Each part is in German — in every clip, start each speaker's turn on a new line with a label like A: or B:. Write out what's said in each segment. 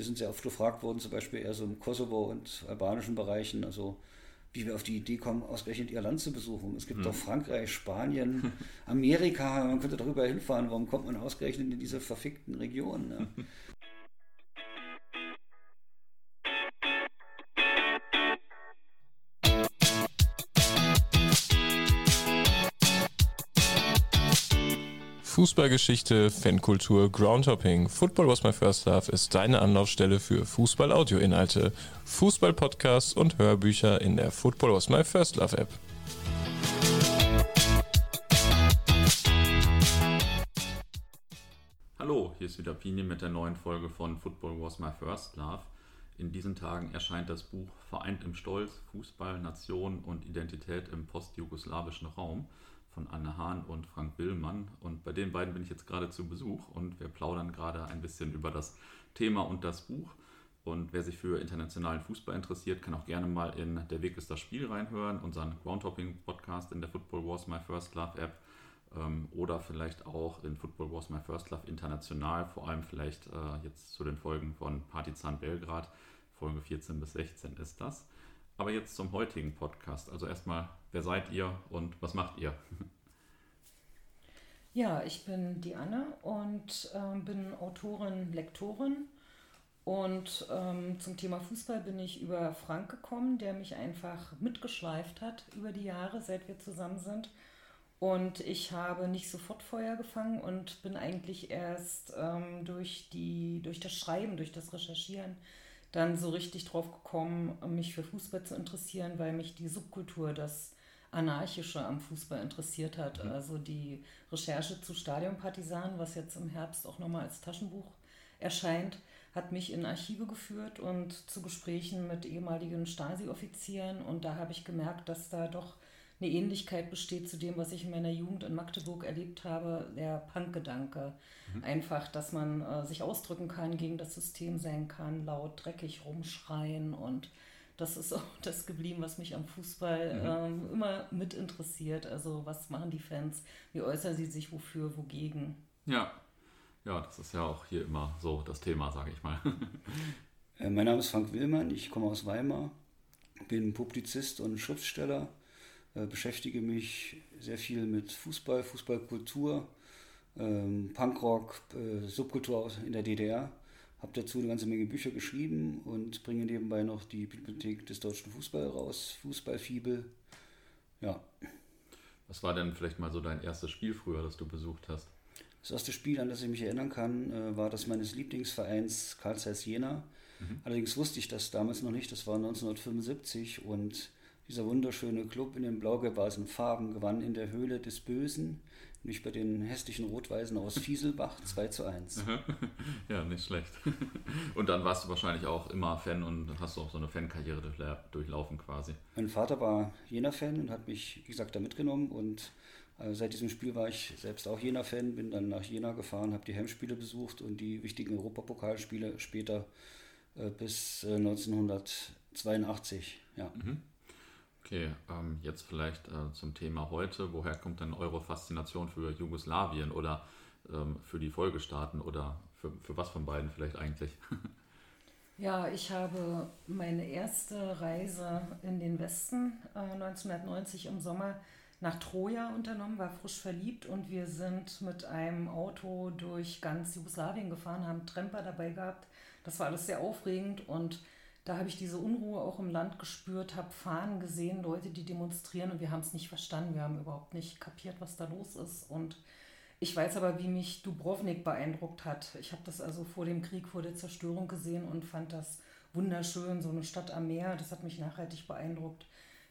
A: wir sind sehr oft gefragt worden, zum Beispiel eher so im Kosovo und albanischen Bereichen, also wie wir auf die Idee kommen, ausgerechnet ihr Land zu besuchen. Es gibt hm. doch Frankreich, Spanien, Amerika, man könnte darüber hinfahren. Warum kommt man ausgerechnet in diese verfickten Regionen? Ne?
B: Fußballgeschichte, Fankultur, Groundhopping. Football was my first love ist deine Anlaufstelle für Fußball-Audio-Inhalte, Fußball-Podcasts und Hörbücher in der Football was my first love App.
C: Hallo, hier ist wieder Pini mit der neuen Folge von Football was my first love. In diesen Tagen erscheint das Buch Vereint im Stolz, Fußball, Nation und Identität im postjugoslawischen Raum von Anne Hahn und Frank Willmann. Und bei den beiden bin ich jetzt gerade zu Besuch und wir plaudern gerade ein bisschen über das Thema und das Buch. Und wer sich für internationalen Fußball interessiert, kann auch gerne mal in Der Weg ist das Spiel reinhören, unseren Groundhopping-Podcast in der Football Wars My First Love App ähm, oder vielleicht auch in Football Wars My First Love international, vor allem vielleicht äh, jetzt zu den Folgen von Partizan Belgrad, Folge 14 bis 16 ist das. Aber jetzt zum heutigen Podcast. Also erstmal, wer seid ihr und was macht ihr?
D: Ja, ich bin die Anne und äh, bin Autorin, Lektorin. Und ähm, zum Thema Fußball bin ich über Frank gekommen, der mich einfach mitgeschleift hat über die Jahre, seit wir zusammen sind. Und ich habe nicht sofort Feuer gefangen und bin eigentlich erst ähm, durch, die, durch das Schreiben, durch das Recherchieren dann so richtig drauf gekommen, mich für Fußball zu interessieren, weil mich die Subkultur, das Anarchische am Fußball interessiert hat. Mhm. Also die Recherche zu Stadionpartisanen, was jetzt im Herbst auch nochmal als Taschenbuch erscheint, hat mich in Archive geführt und zu Gesprächen mit ehemaligen Stasi-Offizieren. Und da habe ich gemerkt, dass da doch eine Ähnlichkeit besteht zu dem, was ich in meiner Jugend in Magdeburg erlebt habe, der Punk-Gedanke. Mhm. Einfach, dass man äh, sich ausdrücken kann, gegen das System sein kann, laut, dreckig rumschreien und das ist auch das geblieben, was mich am Fußball mhm. ähm, immer mit interessiert. Also was machen die Fans, wie äußern sie sich wofür, wogegen.
C: Ja, ja, das ist ja auch hier immer so das Thema, sage ich mal.
A: Äh, mein Name ist Frank Willmann, ich komme aus Weimar, bin Publizist und Schriftsteller äh, beschäftige mich sehr viel mit Fußball, Fußballkultur, ähm, Punkrock, äh, Subkultur in der DDR. Habe dazu eine ganze Menge Bücher geschrieben und bringe nebenbei noch die Bibliothek des deutschen Fußball raus, Fußballfibel. Ja.
C: Was war denn vielleicht mal so dein erstes Spiel früher, das du besucht hast?
A: Das erste Spiel, an das ich mich erinnern kann, äh, war das meines Lieblingsvereins Karl Zeiss Jena. Mhm. Allerdings wusste ich das damals noch nicht, das war 1975 und dieser wunderschöne Club in den blau-gelb-weißen Farben gewann in der Höhle des Bösen, nämlich bei den hässlichen Rot-Weißen aus Fieselbach 2 zu 1.
C: Ja, nicht schlecht. Und dann warst du wahrscheinlich auch immer Fan und hast auch so eine Fankarriere durchlaufen quasi.
A: Mein Vater war Jena-Fan und hat mich, wie gesagt, da mitgenommen und äh, seit diesem Spiel war ich selbst auch Jena-Fan, bin dann nach Jena gefahren, habe die Heimspiele besucht und die wichtigen Europapokalspiele später äh, bis äh, 1982. Ja. Mhm.
C: Okay, ähm, jetzt vielleicht äh, zum Thema heute. Woher kommt denn eure Faszination für Jugoslawien oder ähm, für die Folgestaaten oder für, für was von beiden vielleicht eigentlich?
D: Ja, ich habe meine erste Reise in den Westen äh, 1990 im Sommer nach Troja unternommen, war frisch verliebt und wir sind mit einem Auto durch ganz Jugoslawien gefahren, haben Tremper dabei gehabt. Das war alles sehr aufregend und da habe ich diese Unruhe auch im Land gespürt, habe Fahnen gesehen, Leute, die demonstrieren und wir haben es nicht verstanden. Wir haben überhaupt nicht kapiert, was da los ist. Und ich weiß aber, wie mich Dubrovnik beeindruckt hat. Ich habe das also vor dem Krieg, vor der Zerstörung gesehen und fand das wunderschön, so eine Stadt am Meer. Das hat mich nachhaltig beeindruckt.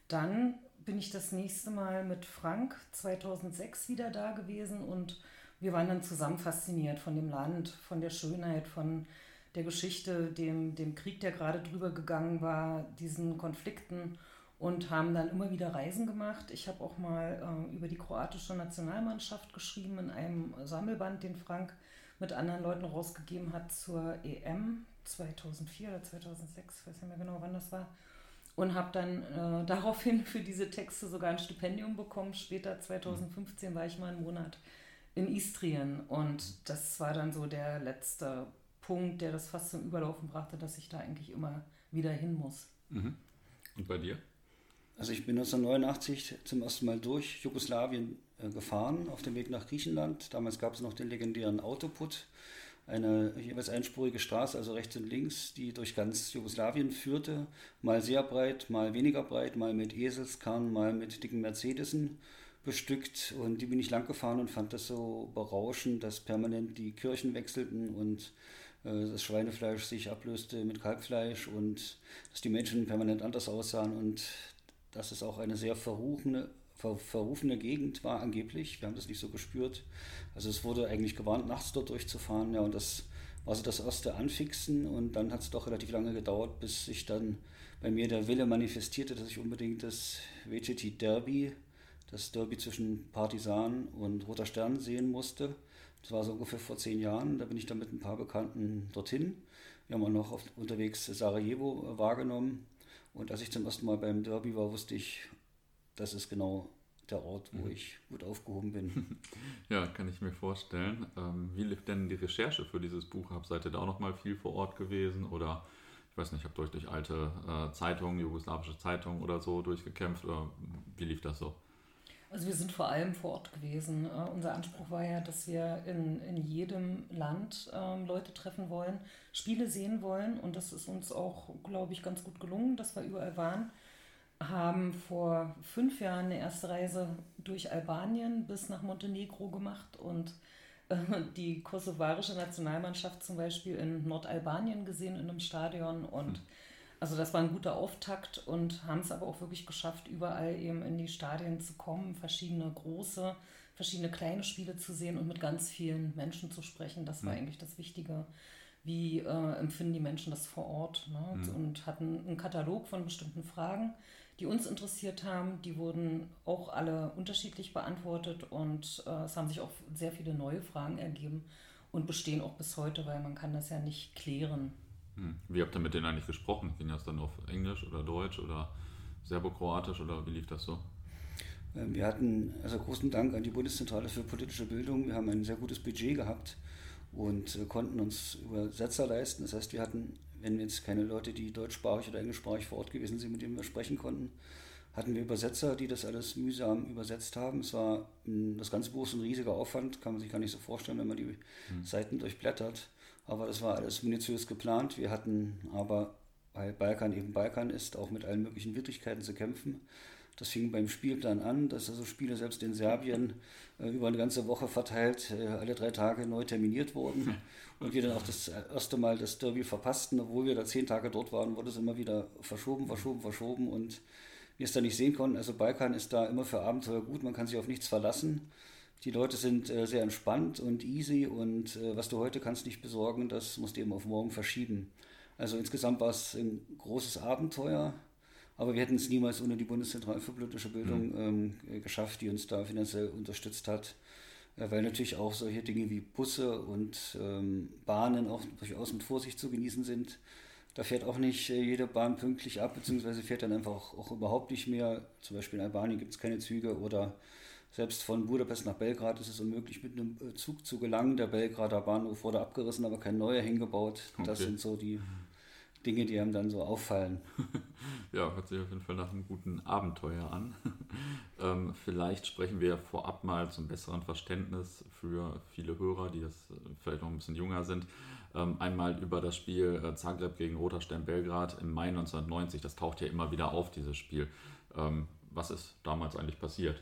D: Dann bin ich das nächste Mal mit Frank 2006 wieder da gewesen und wir waren dann zusammen fasziniert von dem Land, von der Schönheit, von der Geschichte, dem, dem Krieg, der gerade drüber gegangen war, diesen Konflikten und haben dann immer wieder Reisen gemacht. Ich habe auch mal äh, über die kroatische Nationalmannschaft geschrieben in einem Sammelband, den Frank mit anderen Leuten rausgegeben hat zur EM 2004 oder 2006, ich weiß nicht mehr genau, wann das war. Und habe dann äh, daraufhin für diese Texte sogar ein Stipendium bekommen. Später, 2015, war ich mal einen Monat in Istrien und das war dann so der letzte Punkt, der das fast zum Überlaufen brachte, dass ich da eigentlich immer wieder hin muss.
C: Mhm. Und bei dir?
A: Also ich bin 1989 zum ersten Mal durch Jugoslawien äh, gefahren, auf dem Weg nach Griechenland. Damals gab es noch den legendären Autoput, eine jeweils einspurige Straße, also rechts und links, die durch ganz Jugoslawien führte. Mal sehr breit, mal weniger breit, mal mit Eselskarren, mal mit dicken Mercedesen bestückt. Und die bin ich lang gefahren und fand das so berauschend, dass permanent die Kirchen wechselten und äh, das Schweinefleisch sich ablöste mit Kalbfleisch und dass die Menschen permanent anders aussahen und dass es auch eine sehr verruchene, ver, verrufene Gegend war angeblich. Wir haben das nicht so gespürt. Also es wurde eigentlich gewarnt, nachts dort durchzufahren. Ja, und das war so das erste Anfixen und dann hat es doch relativ lange gedauert, bis sich dann bei mir der Wille manifestierte, dass ich unbedingt das VGT Derby, das Derby zwischen Partisan und Roter Stern sehen musste. Das war so ungefähr vor zehn Jahren. Da bin ich dann mit ein paar Bekannten dorthin. Wir haben auch noch auf, unterwegs Sarajevo wahrgenommen. Und als ich zum ersten Mal beim Derby war, wusste ich, das ist genau der Ort, wo mhm. ich gut aufgehoben bin.
C: Ja, kann ich mir vorstellen. Ähm, wie lief denn die Recherche für dieses Buch ab? Seid ihr da auch noch mal viel vor Ort gewesen oder ich weiß nicht, habt ihr euch durch alte äh, Zeitungen, jugoslawische Zeitungen oder so durchgekämpft oder wie lief das so?
D: Also wir sind vor allem vor Ort gewesen. Uh, unser Anspruch war ja, dass wir in, in jedem Land ähm, Leute treffen wollen, Spiele sehen wollen und das ist uns auch, glaube ich, ganz gut gelungen, dass wir überall waren. Haben vor fünf Jahren eine erste Reise durch Albanien bis nach Montenegro gemacht und äh, die kosovarische Nationalmannschaft zum Beispiel in Nordalbanien gesehen in einem Stadion und mhm also das war ein guter Auftakt und haben es aber auch wirklich geschafft, überall eben in die Stadien zu kommen, verschiedene große, verschiedene kleine Spiele zu sehen und mit ganz vielen Menschen zu sprechen. Das war mhm. eigentlich das Wichtige. Wie äh, empfinden die Menschen das vor Ort? Ne? Mhm. Und hatten einen Katalog von bestimmten Fragen, die uns interessiert haben. Die wurden auch alle unterschiedlich beantwortet und äh, es haben sich auch sehr viele neue Fragen ergeben und bestehen auch bis heute, weil man kann das ja nicht klären.
C: Hm. Wie habt ihr mit denen eigentlich gesprochen? Ging das dann auf Englisch oder Deutsch oder Serbokroatisch oder wie lief das so?
A: Ähm, wir hatten also großen Dank an die Bundeszentrale für politische Bildung. Wir haben ein sehr gutes Budget gehabt und äh, konnten uns Übersetzer leisten. Das heißt, wir hatten, wenn jetzt keine Leute, die deutschsprachig oder englischsprachig vor Ort gewesen sind, mit denen wir sprechen konnten, hatten wir Übersetzer, die das alles mühsam übersetzt haben. Es war das ganze Buch ist ein riesiger Aufwand, kann man sich gar nicht so vorstellen, wenn man die hm. Seiten durchblättert. Aber das war alles minutiös geplant. Wir hatten aber, weil Balkan eben Balkan ist, auch mit allen möglichen Widrigkeiten zu kämpfen. Das fing beim Spielplan an, dass also Spiele selbst in Serbien äh, über eine ganze Woche verteilt, äh, alle drei Tage neu terminiert wurden. Und wir dann auch das erste Mal das Derby verpassten, obwohl wir da zehn Tage dort waren, wurde es immer wieder verschoben, verschoben, verschoben und wir es da nicht sehen konnten. Also Balkan ist da immer für Abenteuer gut, man kann sich auf nichts verlassen. Die Leute sind äh, sehr entspannt und easy und äh, was du heute kannst nicht besorgen, das musst du eben auf morgen verschieben. Also insgesamt war es ein großes Abenteuer, aber wir hätten es niemals ohne die Bundeszentrale für politische Bildung mhm. ähm, geschafft, die uns da finanziell unterstützt hat, äh, weil natürlich auch solche Dinge wie Busse und ähm, Bahnen auch durchaus mit Vorsicht zu genießen sind. Da fährt auch nicht äh, jede Bahn pünktlich ab, beziehungsweise fährt dann einfach auch, auch überhaupt nicht mehr. Zum Beispiel in Albanien gibt es keine Züge oder selbst von Budapest nach Belgrad ist es unmöglich, mit einem äh, Zug zu gelangen. Der Belgrader Bahnhof wurde abgerissen, aber kein neuer hingebaut. Okay. Das sind so die Dinge, die einem dann so auffallen.
C: ja, hört sich auf jeden Fall nach einem guten Abenteuer an. ähm, vielleicht sprechen wir vorab mal zum besseren Verständnis für viele Hörer, die jetzt äh, vielleicht noch ein bisschen jünger sind. Ähm, einmal über das Spiel äh, Zagreb gegen Roter Stern Belgrad im Mai 1990. Das taucht ja immer wieder auf, dieses Spiel. Ähm, was ist damals eigentlich passiert?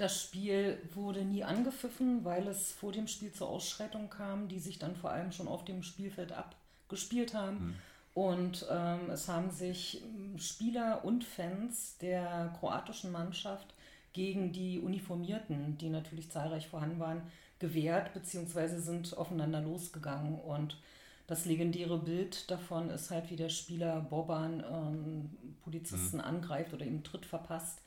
D: Das Spiel wurde nie angepfiffen, weil es vor dem Spiel zur Ausschreitung kam, die sich dann vor allem schon auf dem Spielfeld abgespielt haben. Mhm. Und ähm, es haben sich ähm, Spieler und Fans der kroatischen Mannschaft gegen die Uniformierten, die natürlich zahlreich vorhanden waren, gewehrt bzw. sind aufeinander losgegangen. Und das legendäre Bild davon ist halt, wie der Spieler Boban ähm, Polizisten mhm. angreift oder ihm Tritt verpasst.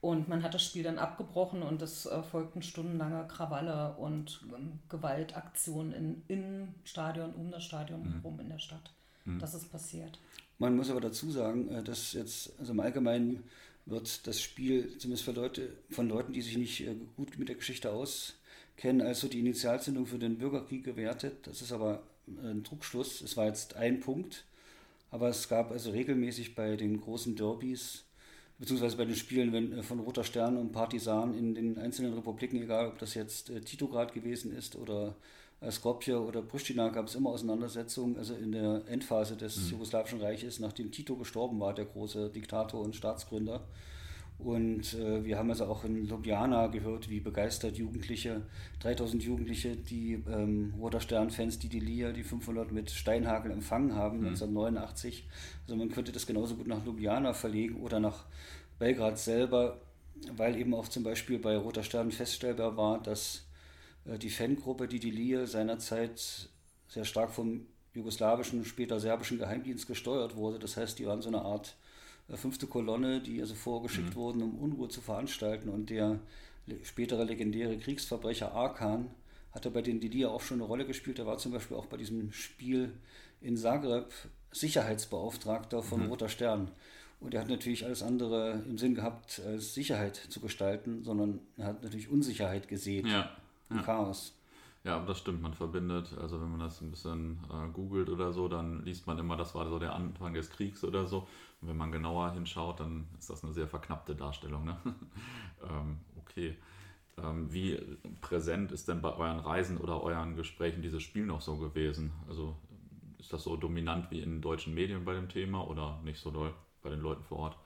D: Und man hat das Spiel dann abgebrochen und es äh, folgten stundenlange Krawalle und ähm, Gewaltaktionen in, im Stadion, um das Stadion mhm. herum in der Stadt. Mhm. Das ist passiert.
A: Man muss aber dazu sagen, äh, dass jetzt, also im Allgemeinen wird das Spiel, zumindest für Leute, von Leuten, die sich nicht äh, gut mit der Geschichte auskennen, kennen als so die Initialzündung für den Bürgerkrieg gewertet. Das ist aber ein Druckschluss. Es war jetzt ein Punkt, aber es gab also regelmäßig bei den großen Derbys, beziehungsweise bei den Spielen wenn, äh, von Roter Stern und Partisan in den einzelnen Republiken, egal ob das jetzt äh, Titograd gewesen ist oder äh, Skopje oder Pristina, gab es immer Auseinandersetzungen. Also in der Endphase des mhm. jugoslawischen Reiches, nachdem Tito gestorben war, der große Diktator und Staatsgründer, und äh, wir haben also auch in Ljubljana gehört, wie begeistert Jugendliche, 3000 Jugendliche, die ähm, Roter Stern-Fans, die die Lia, die 500 mit Steinhagel empfangen haben, mhm. 1989. Also man könnte das genauso gut nach Ljubljana verlegen oder nach Belgrad selber, weil eben auch zum Beispiel bei Roter Stern feststellbar war, dass äh, die Fangruppe, die die Lia seinerzeit sehr stark vom jugoslawischen, später serbischen Geheimdienst gesteuert wurde. Das heißt, die waren so eine Art fünfte Kolonne, die also vorgeschickt mhm. wurden, um Unruhe zu veranstalten. Und der spätere legendäre Kriegsverbrecher Arkan hatte bei den Didia auch schon eine Rolle gespielt. Er war zum Beispiel auch bei diesem Spiel in Zagreb Sicherheitsbeauftragter von mhm. Roter Stern. Und er hat natürlich alles andere im Sinn gehabt, als Sicherheit zu gestalten, sondern er hat natürlich Unsicherheit gesehen
C: ja.
A: ja. Chaos.
C: Ja, aber das stimmt, man verbindet, also wenn man das ein bisschen äh, googelt oder so, dann liest man immer, das war so der Anfang des Kriegs oder so. Und wenn man genauer hinschaut, dann ist das eine sehr verknappte Darstellung. Ne? ähm, okay. Ähm, wie präsent ist denn bei euren Reisen oder euren Gesprächen dieses Spiel noch so gewesen? Also ist das so dominant wie in deutschen Medien bei dem Thema oder nicht so doll bei den Leuten vor Ort?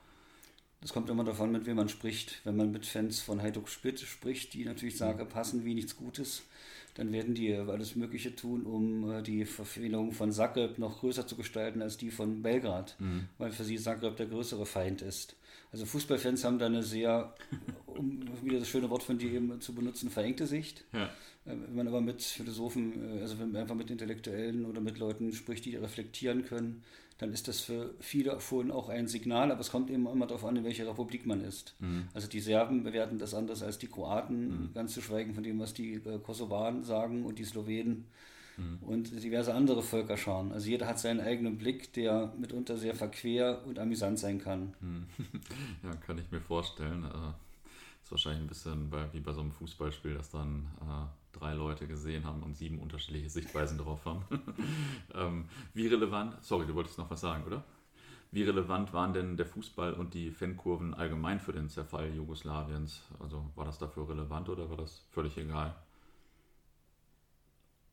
A: Das kommt immer davon, mit wem man spricht. Wenn man mit Fans von Heiduk Spit spricht, die natürlich sagen, passen wie nichts Gutes, dann werden die alles Mögliche tun, um äh, die Verfehlung von Zagreb noch größer zu gestalten als die von Belgrad, mhm. weil für sie Zagreb der größere Feind ist. Also Fußballfans haben da eine sehr, um wieder das schöne Wort von dir eben zu benutzen, verengte Sicht. Ja. Äh, wenn man aber mit Philosophen, äh, also wenn man einfach mit Intellektuellen oder mit Leuten spricht, die reflektieren können, dann ist das für viele schon auch ein Signal, aber es kommt eben immer darauf an, in welcher Republik man ist. Mhm. Also die Serben bewerten das anders als die Kroaten, mhm. ganz zu schweigen von dem, was die äh, Kosovaren sagen und die Slowenen mhm. und diverse andere Völkerscharen. Also jeder hat seinen eigenen Blick, der mitunter sehr verquer und amüsant sein kann.
C: Mhm. Ja, kann ich mir vorstellen. Äh, ist wahrscheinlich ein bisschen bei, wie bei so einem Fußballspiel, dass dann äh, drei Leute gesehen haben und sieben unterschiedliche Sichtweisen drauf haben. ähm, wie relevant, sorry, du wolltest noch was sagen, oder? Wie relevant waren denn der Fußball und die Fankurven allgemein für den Zerfall Jugoslawiens? Also war das dafür relevant oder war das völlig egal?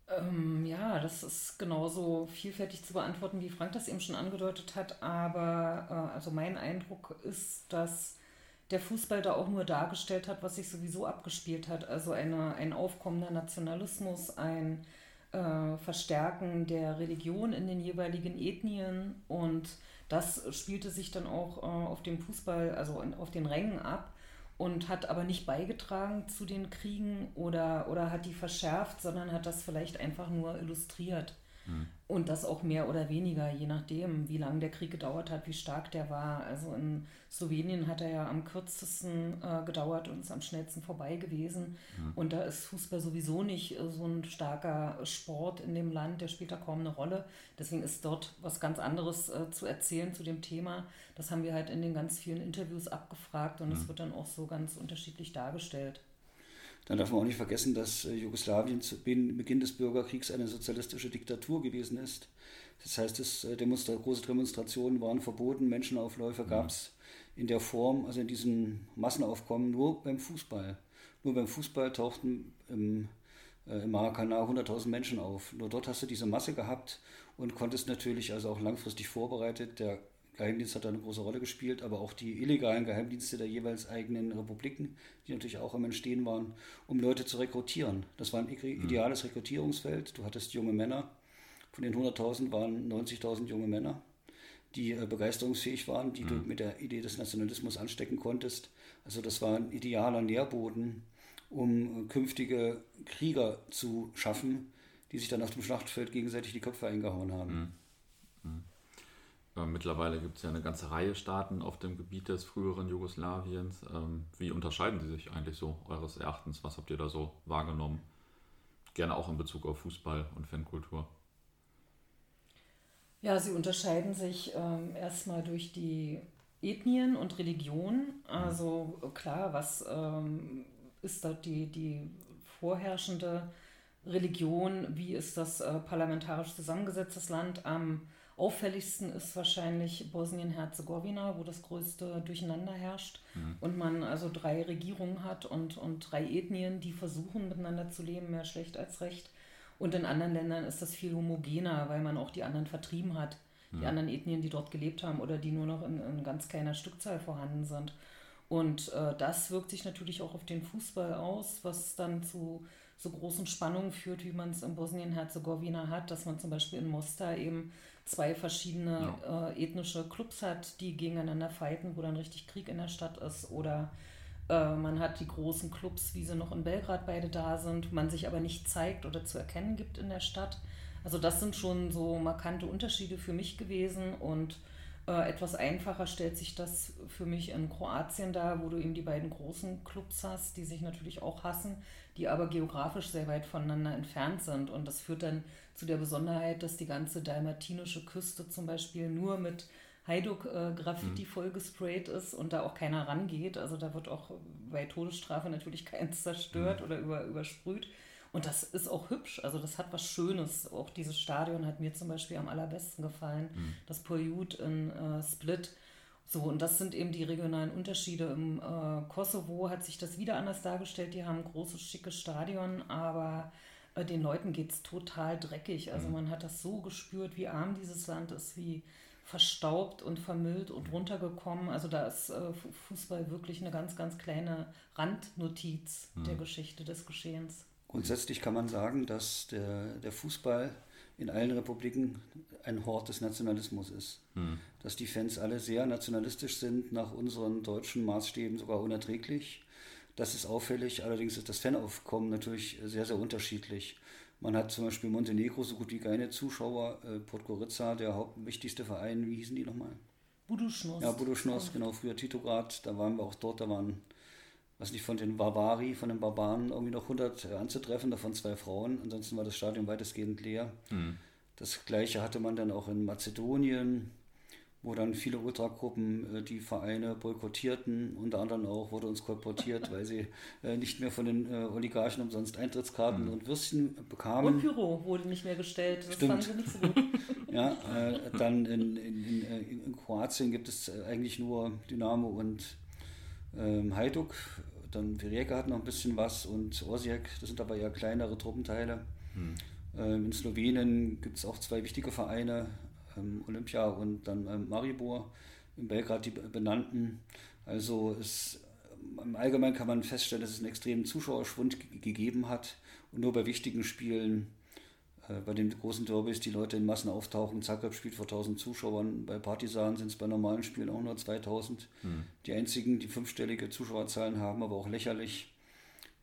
D: Ähm, ja, das ist genauso vielfältig zu beantworten, wie Frank das eben schon angedeutet hat. Aber äh, also mein Eindruck ist, dass der Fußball da auch nur dargestellt hat, was sich sowieso abgespielt hat. Also eine, ein aufkommender Nationalismus, ein äh, Verstärken der Religion in den jeweiligen Ethnien und das spielte sich dann auch äh, auf dem Fußball, also auf den Rängen ab und hat aber nicht beigetragen zu den Kriegen oder, oder hat die verschärft, sondern hat das vielleicht einfach nur illustriert. Mhm. Und das auch mehr oder weniger, je nachdem, wie lange der Krieg gedauert hat, wie stark der war. Also in Slowenien hat er ja am kürzesten äh, gedauert und ist am schnellsten vorbei gewesen. Mhm. Und da ist Fußball sowieso nicht äh, so ein starker Sport in dem Land, der spielt da kaum eine Rolle. Deswegen ist dort was ganz anderes äh, zu erzählen zu dem Thema. Das haben wir halt in den ganz vielen Interviews abgefragt und es mhm. wird dann auch so ganz unterschiedlich dargestellt.
A: Dann darf man auch nicht vergessen, dass äh, Jugoslawien zu Beginn des Bürgerkriegs eine sozialistische Diktatur gewesen ist. Das heißt, es, äh, Demonstra große Demonstrationen waren verboten, Menschenaufläufe gab es in der Form, also in diesem Massenaufkommen, nur beim Fußball. Nur beim Fußball tauchten im, äh, im Maracanã 100.000 Menschen auf. Nur dort hast du diese Masse gehabt und konntest natürlich also auch langfristig vorbereitet. Der Geheimdienst hat da eine große Rolle gespielt, aber auch die illegalen Geheimdienste der jeweils eigenen Republiken, die natürlich auch am Entstehen waren, um Leute zu rekrutieren. Das war ein mhm. ideales Rekrutierungsfeld. Du hattest junge Männer. Von den 100.000 waren 90.000 junge Männer, die äh, begeisterungsfähig waren, die mhm. du mit der Idee des Nationalismus anstecken konntest. Also das war ein idealer Nährboden, um äh, künftige Krieger zu schaffen, die sich dann auf dem Schlachtfeld gegenseitig die Köpfe eingehauen haben. Mhm.
C: Äh, mittlerweile gibt es ja eine ganze Reihe Staaten auf dem Gebiet des früheren Jugoslawiens. Ähm, wie unterscheiden sie sich eigentlich so eures Erachtens? Was habt ihr da so wahrgenommen? Gerne auch in Bezug auf Fußball und Fankultur.
D: Ja, sie unterscheiden sich ähm, erstmal durch die Ethnien und Religionen. Also klar, was ähm, ist da die, die vorherrschende Religion, wie ist das äh, parlamentarisch zusammengesetztes Land. Am auffälligsten ist wahrscheinlich Bosnien-Herzegowina, wo das größte Durcheinander herrscht mhm. und man also drei Regierungen hat und, und drei Ethnien, die versuchen miteinander zu leben, mehr schlecht als recht. Und in anderen Ländern ist das viel homogener, weil man auch die anderen vertrieben hat, die mhm. anderen Ethnien, die dort gelebt haben oder die nur noch in, in ganz kleiner Stückzahl vorhanden sind. Und äh, das wirkt sich natürlich auch auf den Fußball aus, was dann zu so großen Spannungen führt, wie man es in Bosnien-Herzegowina hat, dass man zum Beispiel in Mostar eben zwei verschiedene ja. äh, ethnische Clubs hat, die gegeneinander fighten, wo dann richtig Krieg in der Stadt ist. Oder äh, man hat die großen Clubs, wie sie noch in Belgrad beide da sind, man sich aber nicht zeigt oder zu erkennen gibt in der Stadt. Also das sind schon so markante Unterschiede für mich gewesen und äh, etwas einfacher stellt sich das für mich in Kroatien dar, wo du eben die beiden großen Clubs hast, die sich natürlich auch hassen, die aber geografisch sehr weit voneinander entfernt sind. Und das führt dann zu der Besonderheit, dass die ganze dalmatinische Küste zum Beispiel nur mit Hajduk-Graffiti äh, mhm. vollgesprayt ist und da auch keiner rangeht. Also da wird auch bei Todesstrafe natürlich keins zerstört mhm. oder über, übersprüht. Und das ist auch hübsch, also das hat was Schönes. Auch dieses Stadion hat mir zum Beispiel am allerbesten gefallen, mhm. das Poljut in äh, Split. So, und das sind eben die regionalen Unterschiede. Im äh, Kosovo hat sich das wieder anders dargestellt. Die haben ein großes, schickes Stadion, aber äh, den Leuten geht es total dreckig. Also mhm. man hat das so gespürt, wie arm dieses Land ist, wie verstaubt und vermüllt und mhm. runtergekommen. Also da ist äh, Fußball wirklich eine ganz, ganz kleine Randnotiz mhm. der Geschichte des Geschehens.
A: Grundsätzlich kann man sagen, dass der, der Fußball in allen Republiken ein Hort des Nationalismus ist. Hm. Dass die Fans alle sehr nationalistisch sind, nach unseren deutschen Maßstäben sogar unerträglich. Das ist auffällig, allerdings ist das Fanaufkommen natürlich sehr, sehr unterschiedlich. Man hat zum Beispiel Montenegro so gut wie keine Zuschauer. Äh, Podgorica, der hauptwichtigste Verein, wie hießen die nochmal?
D: Buduschnos.
A: Ja, Buduschnos, genau, früher Titograd. Da waren wir auch dort, da waren was nicht, von den Barbari, von den Barbaren irgendwie noch 100 äh, anzutreffen, davon zwei Frauen. Ansonsten war das Stadion weitestgehend leer. Mhm. Das gleiche hatte man dann auch in Mazedonien, wo dann viele Ultragruppen äh, die Vereine boykottierten. Unter anderem auch wurde uns kolportiert, weil sie äh, nicht mehr von den äh, Oligarchen umsonst Eintrittskarten mhm. und Würstchen bekamen.
D: Und Pyro wurde nicht mehr gestellt. Das Stimmt. fanden sie nicht so gut.
A: ja, äh, dann in, in, in, äh, in, Kroatien gibt es eigentlich nur Dynamo und ähm, Hajduk dann Rijeka hat noch ein bisschen was und Osijek, das sind aber eher kleinere Truppenteile. Hm. Ähm, in Slowenien gibt es auch zwei wichtige Vereine, ähm, Olympia und dann ähm, Maribor. In Belgrad die benannten. Also es, im Allgemeinen kann man feststellen, dass es einen extremen Zuschauerschwund gegeben hat. Und nur bei wichtigen Spielen bei den großen Derbys die Leute in Massen auftauchen. Zagreb spielt vor 1000 Zuschauern, bei Partisan sind es bei normalen Spielen auch nur 2000. Hm. Die einzigen, die fünfstellige Zuschauerzahlen haben, aber auch lächerlich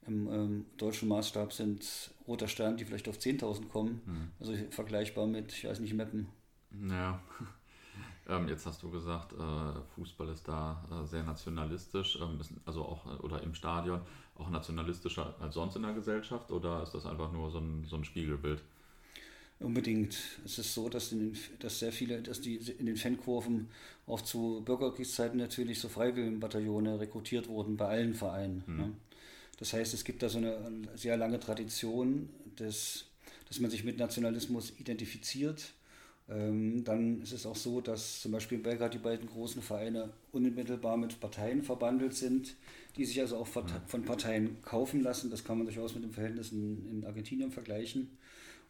A: im ähm, deutschen Maßstab sind Roter Stern, die vielleicht auf 10.000 kommen. Hm. Also vergleichbar mit, ich weiß nicht, Meppen.
C: Ja. Ähm, jetzt hast du gesagt, äh, Fußball ist da äh, sehr nationalistisch, ähm, ist also auch äh, oder im Stadion auch nationalistischer als sonst in der Gesellschaft oder ist das einfach nur so ein, so ein Spiegelbild?
A: Unbedingt. Es ist so, dass, den, dass sehr viele, dass die in den Fankurven auch zu Bürgerkriegszeiten natürlich so Freiwilligenbataillone rekrutiert wurden bei allen Vereinen. Mhm. Ne? Das heißt, es gibt da so eine sehr lange Tradition, des, dass man sich mit Nationalismus identifiziert. Ähm, dann ist es auch so, dass zum Beispiel in Belgrad die beiden großen Vereine unmittelbar mit Parteien verbandelt sind, die sich also auch von Parteien kaufen lassen. Das kann man durchaus mit den Verhältnissen in Argentinien vergleichen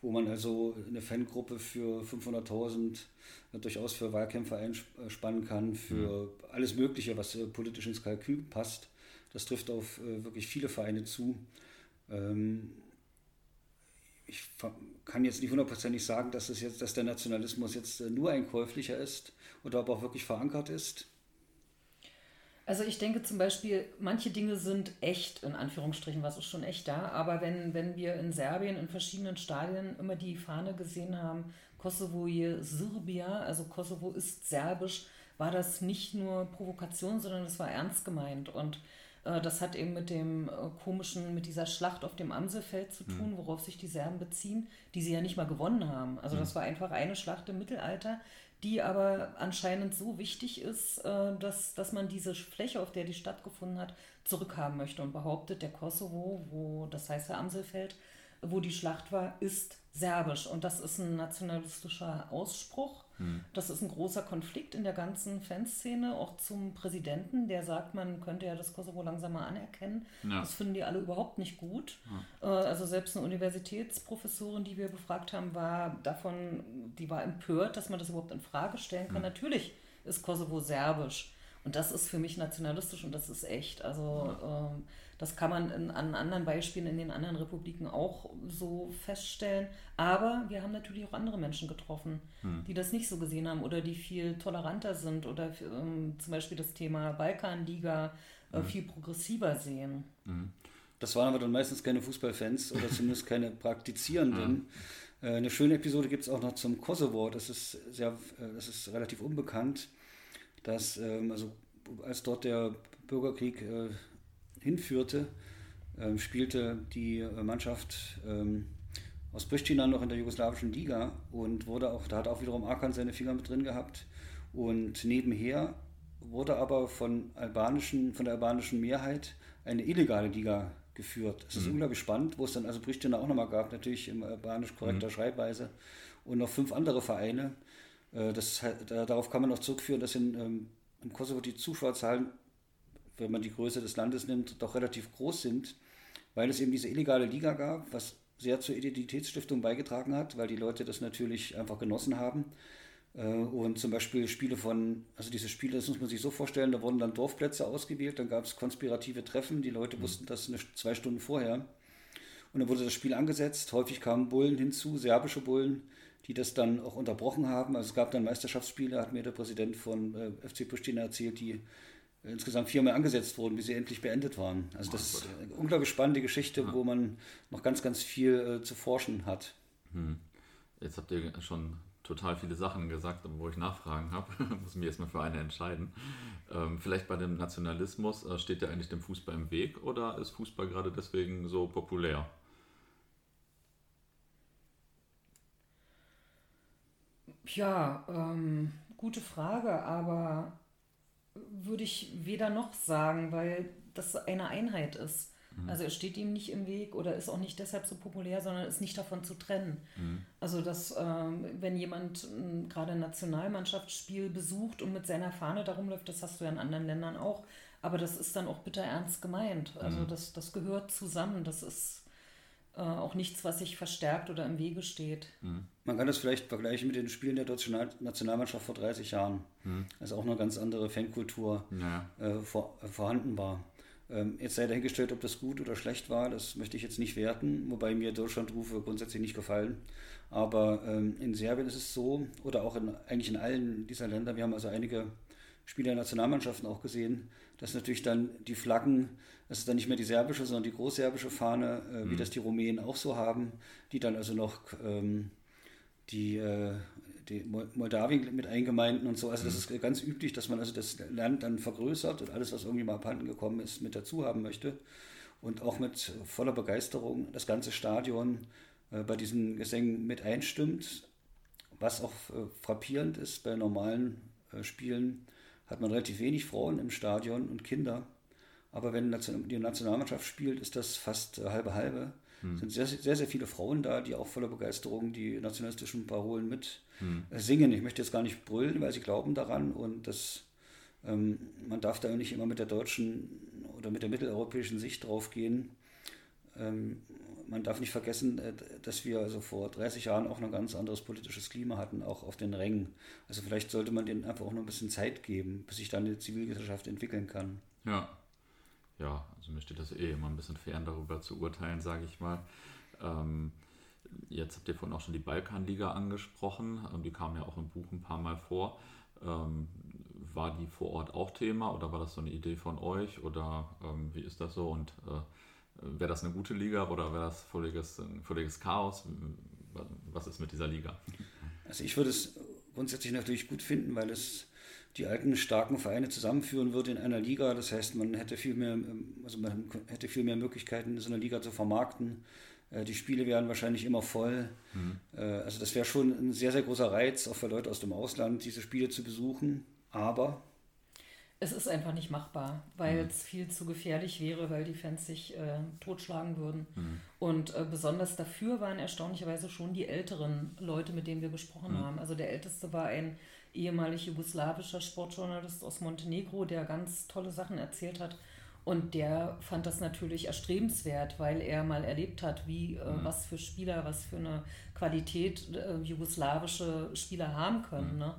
A: wo man also eine Fangruppe für 500.000 durchaus für Wahlkämpfe einspannen kann, für mhm. alles Mögliche, was äh, politisch ins Kalkül passt. Das trifft auf äh, wirklich viele Vereine zu. Ähm, ich kann jetzt nicht hundertprozentig sagen, dass, es jetzt, dass der Nationalismus jetzt äh, nur ein käuflicher ist oder aber auch wirklich verankert ist.
D: Also ich denke zum Beispiel, manche Dinge sind echt, in Anführungsstrichen, was ist schon echt da, aber wenn, wenn wir in Serbien in verschiedenen Stadien immer die Fahne gesehen haben, Kosovo je Serbia, also Kosovo ist serbisch, war das nicht nur Provokation, sondern es war ernst gemeint. Und Äh, das hat eben mit dem äh, komischen, mit dieser Schlacht auf dem Amselfeld zu tun, mhm. worauf sich die Serben beziehen, die sie ja nicht mal gewonnen haben. Also mhm. das war einfach eine Schlacht im Mittelalter, die aber anscheinend so wichtig ist, äh, dass, dass man diese Fläche, auf der die stattgefunden hat, zurückhaben möchte und behauptet, der Kosovo, wo das heißt der Amselfeld, wo die Schlacht war, ist serbisch. Und das ist ein nationalistischer Ausspruch. Hm. Das ist ein großer Konflikt in der ganzen Fanszene, auch zum Präsidenten, der sagt, man könnte ja das Kosovo langsam mal anerkennen. Ja. Das finden die alle überhaupt nicht gut. Ja. Äh, also selbst eine Universitätsprofessorin, die wir befragt haben, war davon, die war empört, dass man das überhaupt in Frage stellen kann. Hm. Natürlich ist Kosovo serbisch. Und das ist für mich nationalistisch und das ist echt. Also ja. ähm, das kann man in, an anderen Beispielen in den anderen Republiken auch so feststellen. Aber wir haben natürlich auch andere Menschen getroffen, hm. die das nicht so gesehen haben oder die viel toleranter sind oder ähm, zum Beispiel das Thema Balkanliga äh, hm. viel progressiver sehen. Hm.
A: Das waren aber dann meistens keine Fußballfans oder zumindest keine Praktizierenden. Äh, eine schöne Episode gibt es auch noch zum Kosovo. Das ist, sehr, äh, das ist relativ unbekannt, dass ähm, also als dort der Bürgerkrieg äh, hinführte, ähm, spielte die äh, Mannschaft ähm, aus Pristina noch in der jugoslawischen Liga und wurde auch, da hat auch wiederum Akan seine Finger mit drin gehabt. Und nebenher wurde aber von, albanischen, von der albanischen Mehrheit eine illegale Liga geführt. Das ist mhm. unglaublich spannend, wo es dann also Pristina auch nochmal gab, natürlich in albanisch korrekter mhm. Schreibweise und noch fünf andere Vereine. Äh, das, darauf kann man auch zurückführen, dass in, ähm, im Kosovo die Zuschauerzahlen wenn man die Größe des Landes nimmt, doch relativ groß sind, weil es eben diese illegale Liga gab, was sehr zur Identitätsstiftung beigetragen hat, weil die Leute das natürlich einfach genossen haben. Äh, und zum Beispiel Spiele von, also diese Spiele, das muss man sich so vorstellen, da wurden dann Dorfplätze ausgewählt, dann gab es konspirative Treffen, die Leute mhm. wussten das eine, zwei Stunden vorher. Und dann wurde das Spiel angesetzt, häufig kamen Bullen hinzu, serbische Bullen, die das dann auch unterbrochen haben. Also es gab dann Meisterschaftsspiele, hat mir der Präsident von äh, FC Pristina erzählt, die insgesamt viermal angesetzt wurden, bis sie endlich beendet waren. Also das ist eine unglaublich spannende Geschichte, ja. wo man noch ganz, ganz viel äh, zu forschen hat.
C: Hm. Jetzt habt ihr schon total viele Sachen gesagt, wo ich Nachfragen habe. Muss mich erstmal für eine entscheiden. Ähm, vielleicht bei dem Nationalismus, äh, steht der eigentlich dem Fußball im Weg oder ist Fußball gerade deswegen so populär?
D: Ja, ähm, gute Frage, aber würde ich weder noch sagen, weil das eine Einheit ist. Mhm. Also es steht ihm nicht im Weg oder ist auch nicht deshalb so populär, sondern ist nicht davon zu trennen. Mhm. Also dass, ähm, wenn jemand äh, gerade ein Nationalmannschaftsspiel besucht und mit seiner Fahne darum läuft, das hast du ja in anderen Ländern auch, aber das ist dann auch bitter ernst gemeint. Also mhm. das, das gehört zusammen, das ist auch nichts, was sich verstärkt oder im Wege steht.
A: Mhm. Man kann das vielleicht vergleichen mit den Spielen der deutschen Nationalmannschaft vor 30 Jahren. Mhm. Also auch eine ganz andere Fankultur ja. äh, vor, äh, vorhanden war. Ähm, jetzt sei dahingestellt, ob das gut oder schlecht war, das möchte ich jetzt nicht werten, wobei mir Deutschlandrufe grundsätzlich nicht gefallen. Aber ähm, in Serbien ist es so, oder auch in, eigentlich in allen dieser Länder, wir haben also einige Spieler der Nationalmannschaften auch gesehen, dass natürlich dann die Flaggen, das ist dann nicht mehr die serbische, sondern die großserbische Fahne, äh, mhm. wie das die Rumänen auch so haben, die dann also noch ähm, die, äh, die Moldawien mit eingemeinden und so. Also das mhm. ist ganz üblich, dass man also das Land dann vergrößert und alles, was irgendwie mal abhanden gekommen ist, mit dazu haben möchte. Und auch mit voller Begeisterung das ganze Stadion äh, bei diesen Gesängen mit einstimmt. Was auch äh, frappierend ist bei normalen äh, Spielen, hat man relativ wenig Frauen im Stadion und Kinder. Aber wenn die Nationalmannschaft spielt, ist das fast äh, halbe halbe. Hm. Es sind sehr, sehr, sehr viele Frauen da, die auch voller Begeisterung die nationalistischen Parolen mit hm. Äh, singen. Ich möchte jetzt gar nicht brüllen, weil sie glauben daran und das, ähm, man darf da nicht immer mit der deutschen oder mit der mitteleuropäischen Sicht drauf gehen. Ähm, man darf nicht vergessen, äh, dass wir also vor 30 Jahren auch ein ganz anderes politisches Klima hatten, auch auf den Rängen. Also vielleicht sollte man denen einfach auch noch ein bisschen Zeit geben, bis sich dann eine Zivilgesellschaft entwickeln kann.
C: Ja. Ja, also mir steht das eh immer ein bisschen fern, darüber zu urteilen, sage ich mal. Ähm, jetzt habt ihr vorhin auch schon die Balkanliga angesprochen. Ähm, die kam ja auch im Buch ein paar Mal vor. Ähm, war die vor Ort auch Thema oder war das so eine Idee von euch oder ähm, wie ist das so? Und äh, Wäre das eine gute Liga oder wäre das völliges, völliges Chaos? Was ist mit dieser Liga?
A: Also ich würde es grundsätzlich natürlich gut finden, weil es die alten starken Vereine zusammenführen würde in einer Liga. Das heißt, man hätte viel mehr, also man hätte viel mehr Möglichkeiten, so einer Liga zu vermarkten. Äh, die Spiele wären wahrscheinlich immer voll. Mhm. Äh, also das wäre schon ein sehr, sehr großer Reiz, auch für Leute aus dem Ausland, diese Spiele zu besuchen. Aber
D: es ist einfach nicht machbar, weil mhm. es viel zu gefährlich wäre, weil die Fans sich äh, totschlagen würden. Mhm. Und äh, besonders dafür waren erstaunlicherweise schon die älteren Leute, mit denen wir gesprochen mhm. haben. Also der älteste war ein ehemalig jugoslawischer Sportjournalist aus Montenegro, der ganz tolle Sachen erzählt hat. Und der fand das natürlich erstrebenswert, weil er mal erlebt hat, wie äh, mhm. was für Spieler, was für eine Qualität äh, jugoslawische Spieler haben können. Mhm. Ne?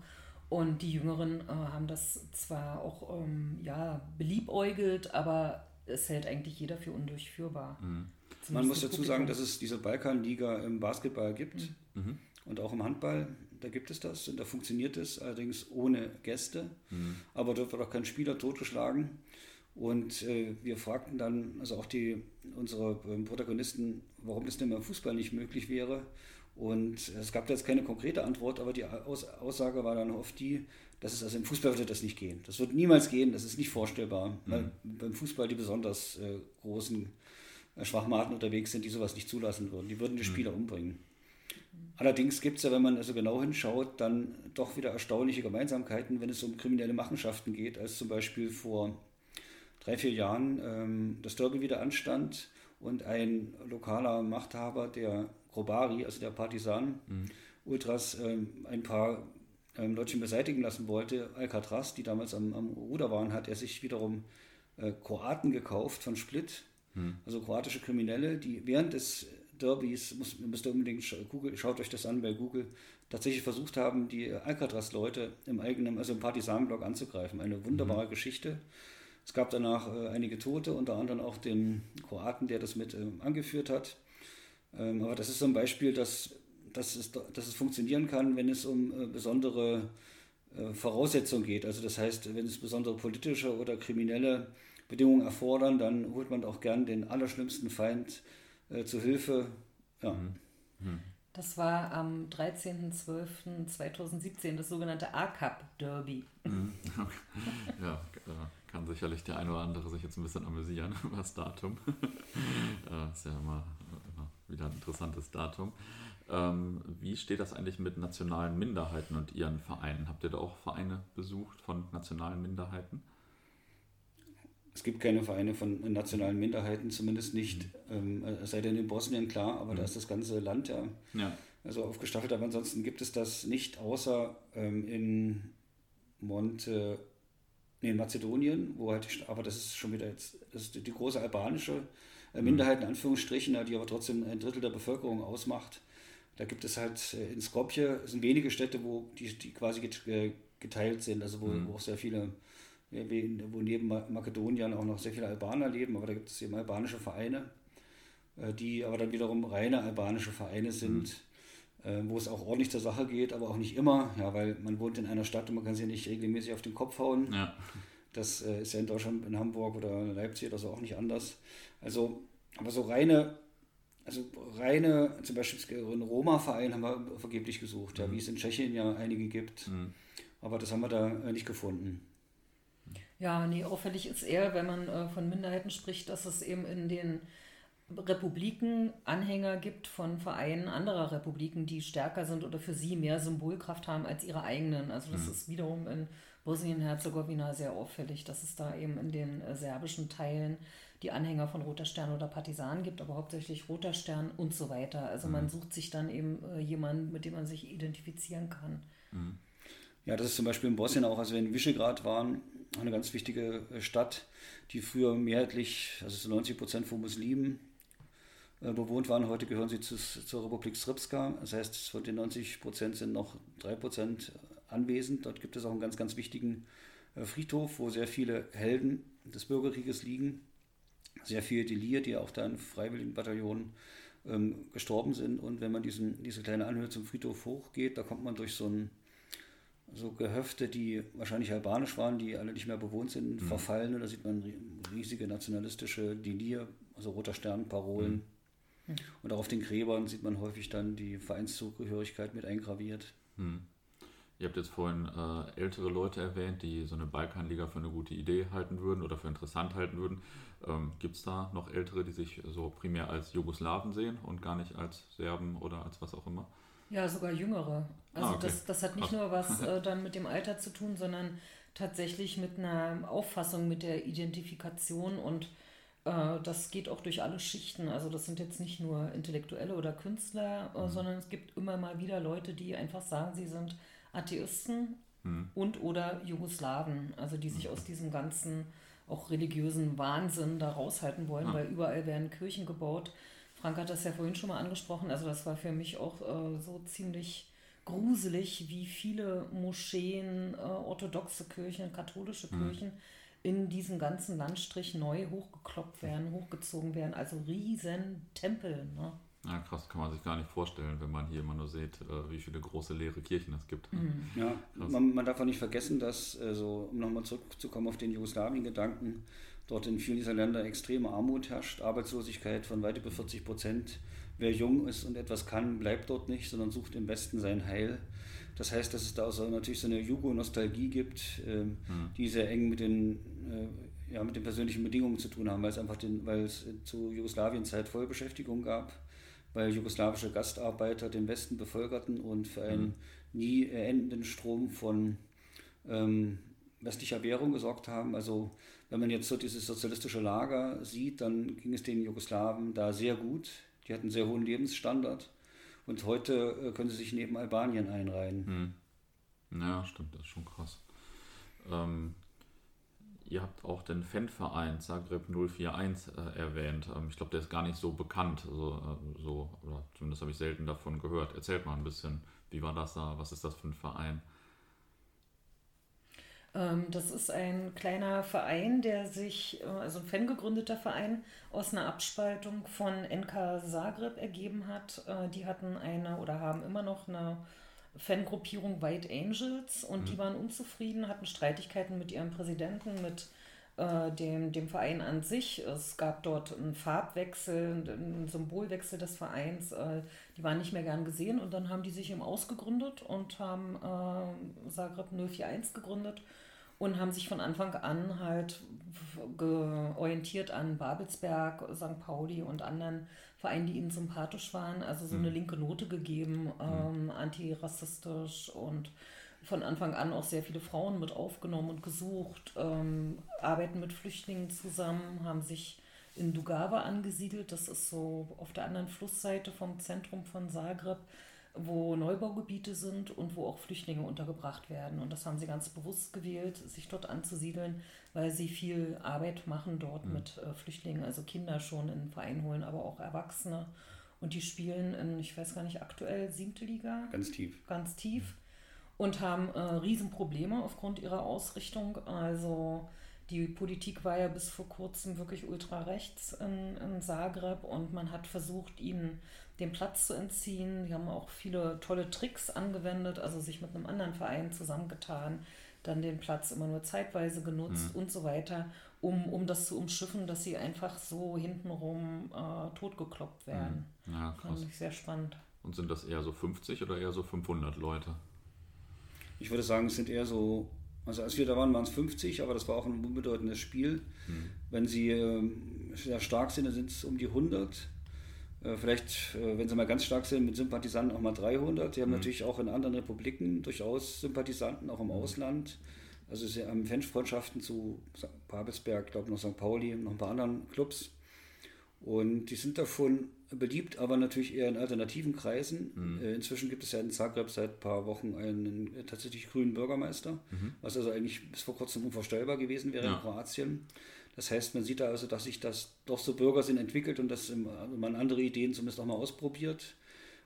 D: Und die Jüngeren äh, haben das zwar auch ähm, ja, beliebäugelt, aber es hält eigentlich jeder für undurchführbar.
A: Mhm. Man muss dazu sagen, dass es diese Balkanliga im Basketball gibt mhm. mhm. und auch im Handball. Da gibt es das und da funktioniert es allerdings ohne Gäste. Mhm. Aber dort wird auch kein Spieler totgeschlagen. Und äh, wir fragten dann, also auch die, unsere ähm, Protagonisten, warum das denn beim Fußball nicht möglich wäre. Und es gab da jetzt keine konkrete Antwort, aber die Aus Aussage war dann oft die, dass es also im Fußball würde das nicht gehen. Das wird niemals gehen, das ist nicht vorstellbar, mhm. weil beim Fußball die besonders äh, großen äh, Schwachmaten unterwegs sind, die sowas nicht zulassen würden. Die würden die mhm. Spieler umbringen. Allerdings gibt es ja, wenn man also genau hinschaut, dann doch wieder erstaunliche Gemeinsamkeiten, wenn es um kriminelle Machenschaften geht, als zum Beispiel vor drei, vier Jahren ähm, das Derby wieder anstand und ein lokaler Machthaber, der Grobari, also der Partisan, mhm. Ultras, ähm, ein paar ähm, Leutchen beseitigen lassen wollte. Alcatraz, die damals am, am Ruder waren, hat er sich wiederum äh, Kroaten gekauft von Split, mhm. also kroatische Kriminelle, die während des Derbys, muss, müsst ihr unbedingt Google, schaut euch das an bei Google, tatsächlich versucht haben, die Alcatraz-Leute im eigenen, also im Partisanblock anzugreifen. Eine wunderbare mhm. Geschichte. Es gab danach äh, einige Tote, unter anderem auch den Kroaten, der das mit äh, angeführt hat. Ähm, aber das ist so ein Beispiel, dass, dass, es, dass es funktionieren kann, wenn es um äh, besondere äh, Voraussetzungen geht. Also das heißt, wenn es besondere politische oder kriminelle Bedingungen erfordern, dann holt man auch gern den allerschlimmsten Feind äh, zu Hilfe. Ja. Mhm.
D: Mhm. Das war am 13.12.2017 das sogenannte A-Cup Derby. Mhm.
C: ja, kann sicherlich der eine oder andere sich jetzt ein bisschen amüsieren über das Datum. äh, ist ja immer, wieder ein interessantes Datum. Ähm, wie steht das eigentlich mit nationalen Minderheiten und ihren Vereinen? Habt ihr da auch Vereine besucht von nationalen Minderheiten?
A: Es gibt keine Vereine von nationalen Minderheiten, zumindest nicht, mhm. ähm, sei denn in Bosnien klar, aber mhm. da ist das ganze Land ja, ja. also aufgestaffelt. Aber ansonsten gibt es das nicht, außer ähm, in Monte Nee, in Mazedonien, wo halt, aber das ist schon wieder jetzt, das ist die große albanische äh, Minderheit in Anführungsstrichen, die aber trotzdem ein Drittel der Bevölkerung ausmacht. Da gibt es halt äh, in Skopje, es sind wenige Städte, wo die, die quasi geteilt sind, also wo, mhm. wo auch sehr viele, wo neben Makedonien auch noch sehr viele Albaner leben, aber da gibt es eben albanische Vereine, äh, die aber dann wiederum reine albanische Vereine sind. Mhm äh, wo es auch ordentlich zur Sache geht, aber auch nicht immer, ja, weil man wohnt in einer Stadt und man kann sich nicht regelmäßig auf den Kopf hauen. Ja. Das äh, ist ja in Deutschland, in Hamburg oder Leipzig oder so auch nicht anders. Also, aber so reine, also reine, zum Beispiel einen Roma-Verein haben wir vergeblich gesucht, mhm. ja, wie es in Tschechien ja einige gibt. Mhm. Aber das haben wir da äh, nicht gefunden.
D: Ja, nee, auffällig ist eher, wenn man äh, von Minderheiten spricht, dass es eben in den Republiken Anhänger gibt von Vereinen anderer Republiken, die stärker sind oder für sie mehr Symbolkraft haben als ihre eigenen. Also das mhm. ist wiederum in Bosnien-Herzegowina sehr auffällig, dass es da eben in den äh, serbischen Teilen die Anhänger von Roter Stern oder Partisan gibt, aber hauptsächlich Roter Stern und so weiter. Also mhm. man sucht sich dann eben äh, jemanden, mit dem man sich identifizieren kann.
A: Mhm. Ja, das ist zum Beispiel in Bosnien auch, als wir in Visegrad waren, eine ganz wichtige äh, Stadt, die früher mehrheitlich, also zu 90 Prozent von Muslimen äh, bewohnt waren. Heute gehören sie zu, zur Republik Srpska. Das heißt, von den 90 Prozent sind noch 3 Prozent anwesend. Dort gibt es auch einen ganz, ganz wichtigen äh, Friedhof, wo sehr viele Helden des Bürgerkrieges liegen. Sehr viele Delir, die auch da in Freiwilligenbataillonen ähm, gestorben sind. Und wenn man diesen, diese kleine Anhöhe zum Friedhof hochgeht, da kommt man durch so ein so Gehöfte, die wahrscheinlich albanisch waren, die alle nicht mehr bewohnt sind, mhm. verfallen. Da sieht man riesige nationalistische Delir, also roter Stern, Parolen. Mhm. Und auch auf den Gräbern sieht man häufig dann die Vereinszugehörigkeit mit eingraviert. Hm.
C: Ihr habt jetzt vorhin äh, ältere Leute erwähnt, die so eine Balkanliga für eine gute Idee halten würden oder für interessant halten würden. Ähm, Gibt es da noch ältere, die sich so primär als Jugoslawen sehen und gar nicht als Serben oder als was auch immer?
D: Ja, sogar jüngere. Also ah, okay. das, das hat nicht Ach. nur was äh, dann mit dem Alter zu tun, sondern tatsächlich mit einer Auffassung, mit der Identifikation und äh, das geht auch durch alle Schichten. Also das sind jetzt nicht nur Intellektuelle oder Künstler, äh, mhm. sondern es gibt immer mal wieder Leute, die einfach sagen, sie sind Atheisten mhm. und oder Jugoslawen, also die sich mhm. aus diesem ganzen auch religiösen Wahnsinn da raushalten wollen, ja. weil überall werden Kirchen gebaut. Frank hat das ja vorhin schon mal angesprochen, also das war für mich auch äh, so ziemlich gruselig, wie viele Moscheen, äh, orthodoxe Kirchen, katholische mhm. Kirchen in diesem ganzen Landstrich neu hochgekloppt werden, hochgezogen werden. Also riesen Tempel. Ne?
C: Ja, krass, kann man sich gar nicht vorstellen, wenn man hier immer nur sieht, äh, wie viele große leere Kirchen es gibt.
A: Mhm. Ja, man, man, darf auch nicht vergessen, dass, also, um nochmal zurückzukommen auf den Jugoslawien-Gedanken, dort in vielen dieser Länder extreme Armut herrscht, Arbeitslosigkeit von weit über 40 Prozent. Wer jung ist und etwas kann, bleibt dort nicht, sondern sucht im Westen sein Heil. Das heißt, dass es da also natürlich so eine Jugo-Nostalgie gibt, äh, mhm. die sehr eng mit den, äh, ja, mit den persönlichen Bedingungen zu tun haben, weil es einfach den, weil es zu Jugoslawienzeit Vollbeschäftigung gab weil jugoslawische Gastarbeiter den Westen bevölkerten und für einen mhm. nie endenden Strom von ähm, westlicher Währung gesorgt haben. Also wenn man jetzt so dieses sozialistische Lager sieht, dann ging es den Jugoslawen da sehr gut. Die hatten einen sehr hohen Lebensstandard und heute äh, können sie sich neben Albanien einreihen.
C: Mhm. Ja, stimmt, das ist schon krass. Ähm, Ihr habt auch den Fanverein Zagreb 041 äh, erwähnt. Ähm, ich glaube, der ist gar nicht so bekannt. Also, äh, so, oder zumindest habe ich selten davon gehört. Erzählt mal ein bisschen, wie war das da? Was ist das für ein Verein?
D: Ähm, das ist ein kleiner Verein, der sich, äh, also ein fangegründeter Verein, aus einer Abspaltung von NK Zagreb ergeben hat. Äh, die hatten eine oder haben immer noch eine Fangruppierung White Angels und mhm. die waren unzufrieden, hatten Streitigkeiten mit ihrem Präsidenten, mit äh, dem, dem Verein an sich. Es gab dort einen Farbwechsel, einen Symbolwechsel des Vereins. Äh, die waren nicht mehr gern gesehen und dann haben die sich eben ausgegründet und haben äh, Zagreb 041 gegründet und haben sich von Anfang an halt orientiert an Babelsberg, St. Pauli und anderen Vereinen, die ihnen sympathisch waren, also so eine mhm. linke Note gegeben, mhm. ähm, antirassistisch und von Anfang an auch sehr viele Frauen mit aufgenommen und gesucht, ähm, arbeiten mit Flüchtlingen zusammen, haben sich in Dugava angesiedelt, das ist so auf der anderen Flussseite vom Zentrum von Zagreb wo Neubaugebiete sind und wo auch Flüchtlinge untergebracht werden. Und das haben sie ganz bewusst gewählt, sich dort anzusiedeln, weil sie viel Arbeit machen dort mhm. mit äh, Flüchtlingen, also Kinder schon in den Verein holen, aber auch Erwachsene. Und die spielen in, ich weiß gar nicht, aktuell siebte Liga.
A: Ganz tief.
D: Ganz tief. Und haben äh, Riesenprobleme aufgrund ihrer Ausrichtung. Also die Politik war ja bis vor kurzem wirklich ultra rechts in, in Zagreb und man hat versucht, ihnen den Platz zu entziehen. Die haben auch viele tolle Tricks angewendet, also sich mit einem anderen Verein zusammengetan, dann den Platz immer nur zeitweise genutzt mhm. und so weiter, um, um das zu umschiffen, dass sie einfach so hintenrum äh, totgekloppt werden. Mhm. Ja, krass. Fand ich sehr spannend.
C: Und sind das eher so 50 oder eher so 500 Leute?
A: Ich würde sagen, es sind eher so, also als wir da waren, waren es 50, aber das war auch ein unbedeutendes Spiel. Mhm. Wenn sie äh, sehr stark sind, dann sind es um die 100. Äh, vielleicht, äh, wenn sie mal ganz stark sind, mit Sympathisanten auch mal 300. Die haben mhm. natürlich auch in anderen Republiken durchaus Sympathisanten, auch im mhm. Ausland. Also sie haben Fanfreundschaften zu Babelsberg, glaube noch St. Pauli und noch ein paar anderen Clubs. Und die sind davon beliebt, aber natürlich eher in alternativen Kreisen. Mhm. Äh, inzwischen gibt es ja in Zagreb seit ein paar Wochen einen tatsächlich grünen Bürgermeister, mhm. was also eigentlich bis vor kurzem unvorstellbar gewesen wäre ja. in Kroatien. Das heißt, man sieht da also, dass sich das doch so Bürgersinn entwickelt und dass man andere Ideen zumindest auch mal ausprobiert.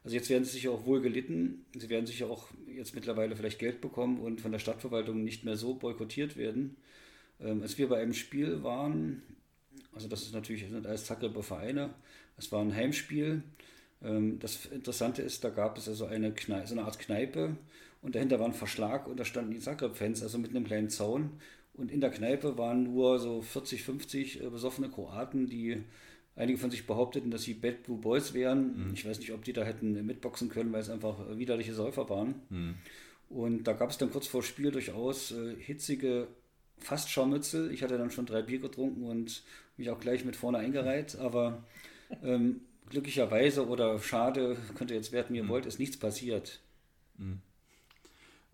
A: Also jetzt werden sie sicher auch wohl gelitten. Sie werden sicher auch jetzt mittlerweile vielleicht Geld bekommen und von der Stadtverwaltung nicht mehr so boykottiert werden. Ähm, als wir bei einem Spiel waren, also das ist natürlich, das sind alles Zagreber Vereine, es war ein Heimspiel. Ähm, das Interessante ist, da gab es also eine, Kneipe, so eine Art Kneipe und dahinter war ein Verschlag und da standen die Zagreb-Fans, also mit einem kleinen Zaun und in der Kneipe waren nur so 40, 50 äh, besoffene Kroaten, die einige von sich behaupteten, dass sie Bad Blue Boys wären. Mhm. Ich weiß nicht, ob die da hätten mitboxen können, weil es einfach widerliche Säufer waren. Mhm. Und da gab es dann kurz vor Spiel durchaus äh, hitzige fast Scharmützel. Ich hatte dann schon drei Bier getrunken und mich auch gleich mit vorne eingereiht. Aber ähm, glücklicherweise oder schade, könnt ihr jetzt werten, wie ihr mhm. wollt, ist nichts passiert. Mhm.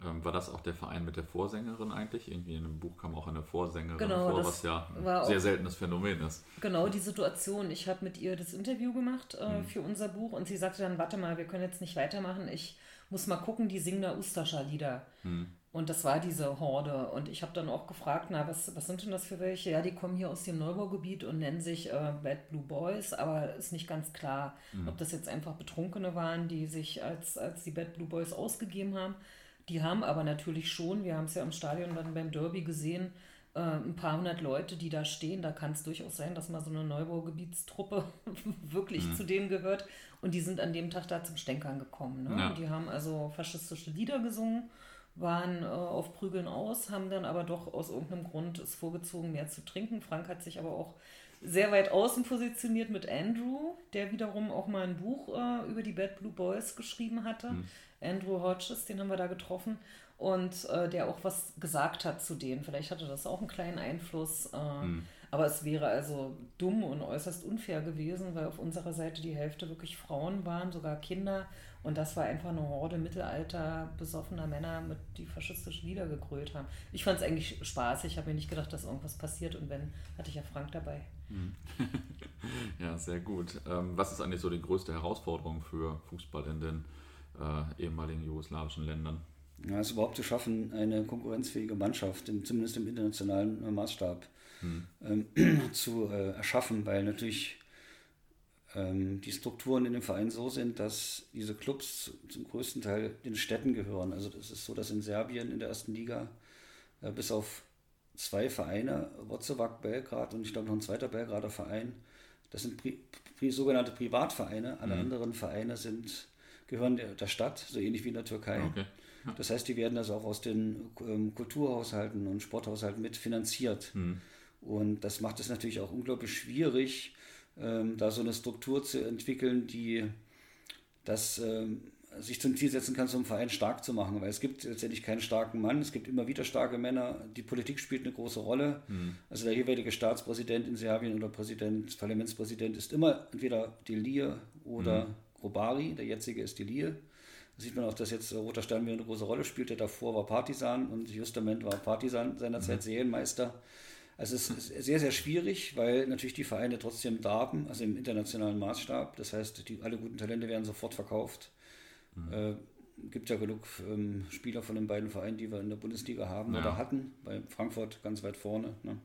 C: Ähm, war das auch der Verein mit der Vorsängerin eigentlich? Irgendwie in einem Buch kam auch eine Vorsängerin genau, vor, was ja ein sehr seltenes Phänomen ist.
D: Genau die Situation. Ich habe mit ihr das Interview gemacht äh, mhm. für unser Buch und sie sagte dann, warte mal, wir können jetzt nicht weitermachen. Ich muss mal gucken, die singen da Ustascher Lieder. Mhm. Und das war diese Horde. Und ich habe dann auch gefragt, na, was, was sind denn das für welche? Ja, die kommen hier aus dem Neubaugebiet und nennen sich äh, Bad Blue Boys, aber ist nicht ganz klar, mhm. ob das jetzt einfach Betrunkene waren, die sich als, als die Bad Blue Boys ausgegeben haben. Die haben aber natürlich schon, wir haben es ja im Stadion dann beim Derby gesehen, äh, ein paar hundert Leute, die da stehen. Da kann es durchaus sein, dass mal so eine Neubaugebietstruppe wirklich mhm. zu denen gehört. Und die sind an dem Tag da zum Stänkern gekommen. Ne? Ja. Die haben also faschistische Lieder gesungen waren äh, auf Prügeln aus, haben dann aber doch aus irgendeinem Grund es vorgezogen, mehr zu trinken. Frank hat sich aber auch sehr weit außen positioniert mit Andrew, der wiederum auch mal ein Buch äh, über die Bad Blue Boys geschrieben hatte. Mhm. Andrew Hodges, den haben wir da getroffen und äh, der auch was gesagt hat zu denen. Vielleicht hatte das auch einen kleinen Einfluss. Äh, mhm. Aber es wäre also dumm und äußerst unfair gewesen, weil auf unserer Seite die Hälfte wirklich Frauen waren, sogar Kinder. Und das war einfach eine Horde Mittelalter besoffener Männer, mit die faschistische Lieder gegrölt haben. Ich fand es eigentlich spaßig. Ich habe mir nicht gedacht, dass irgendwas passiert. Und wenn, hatte ich ja Frank dabei. Hm.
C: ja, sehr gut. Ähm, was ist eigentlich so die größte Herausforderung für Fußball in den äh, ehemaligen jugoslawischen Ländern?
A: Ja, es überhaupt zu schaffen, eine konkurrenzfähige Mannschaft, zumindest im internationalen Maßstab, hm. ähm, zu äh, erschaffen, weil natürlich ähm, die Strukturen in dem Verein so sind, dass diese Clubs zum größten Teil den Städten gehören. Also das ist so, dass in Serbien in der ersten Liga äh, bis auf zwei Vereine, Wotzewack, Belgrad und ich glaube noch ein zweiter Belgrader Verein, das sind pri pri sogenannte Privatvereine. Alle mhm. anderen Vereine sind, gehören der, der, Stadt, so ähnlich wie in der Türkei. Okay. Ja. Das heißt, die werden also auch aus den ähm, Kulturhaushalten und Sporthaushalten mitfinanziert. Mhm. Und das macht es natürlich auch unglaublich schwierig, ähm, da so eine Struktur zu entwickeln, die das ähm, sich zum Ziel setzen kann, so einen Verein stark zu machen. Weil es gibt letztendlich keinen starken Mann, es gibt immer wieder starke Männer. Die Politik spielt eine große Rolle. Mhm. Also der jeweilige Staatspräsident in Serbien oder Präsident, Parlamentspräsident ist immer entweder Delir oder mhm. Grobari. Der jetzige ist Delir. Da sieht man auch, dass jetzt Roter Stern wieder eine große Rolle spielt. Der davor war Partisan und Justament war Partisan seinerzeit mhm. Serienmeister. Also es ist sehr, sehr schwierig, weil natürlich die Vereine trotzdem darben, also im internationalen Maßstab. Das heißt, die, alle guten Talente werden sofort verkauft. Mhm. Äh, gibt ja genug ähm, Spieler von den beiden Vereinen, die wir in der Bundesliga haben ja. oder hatten. Bei Frankfurt ganz weit vorne. Ne?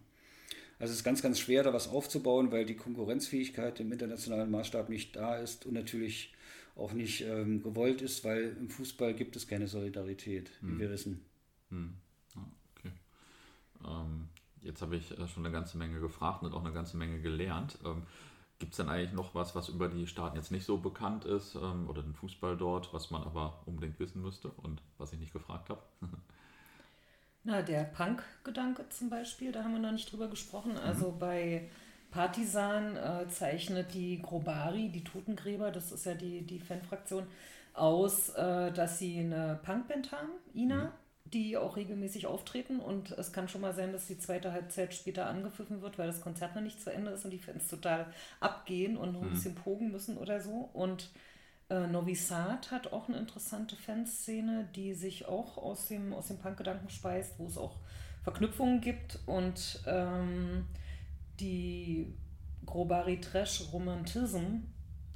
A: Also es ist ganz, ganz schwer, da was aufzubauen, weil die Konkurrenzfähigkeit im internationalen Maßstab nicht da ist und natürlich auch nicht ähm, gewollt ist, weil im Fußball gibt es keine Solidarität, wie hm. wir wissen. Hm.
C: Okay. Ähm, Jetzt habe ich äh, schon eine ganze Menge gefragt und auch eine ganze Menge gelernt. Ähm, Gibt es denn eigentlich noch was, was über die Staaten jetzt nicht so bekannt ist ähm, oder den Fußball dort, was man aber unbedingt wissen müsste und was ich nicht gefragt habe?
D: Na, der Punk-Gedanke zum Beispiel, da haben wir noch nicht drüber gesprochen. Mhm. Also mhm. bei Partisan äh, zeichnet die Grobari, die Totengräber, das ist ja die, die Fanfraktion, aus, äh, dass sie eine Punkband haben, Ina. Mhm die auch regelmäßig auftreten und es kann schon mal sein, dass die zweite Halbzeit später angepfiffen wird, weil das Konzert noch nicht zu Ende ist und die Fans total abgehen und noch ein mhm. bisschen pogen müssen oder so. Und äh, Novi Sad hat auch eine interessante Fanszene, die sich auch aus dem, aus dem Punk-Gedanken speist, wo es auch Verknüpfungen gibt und ähm, die Grobari Trash Romantism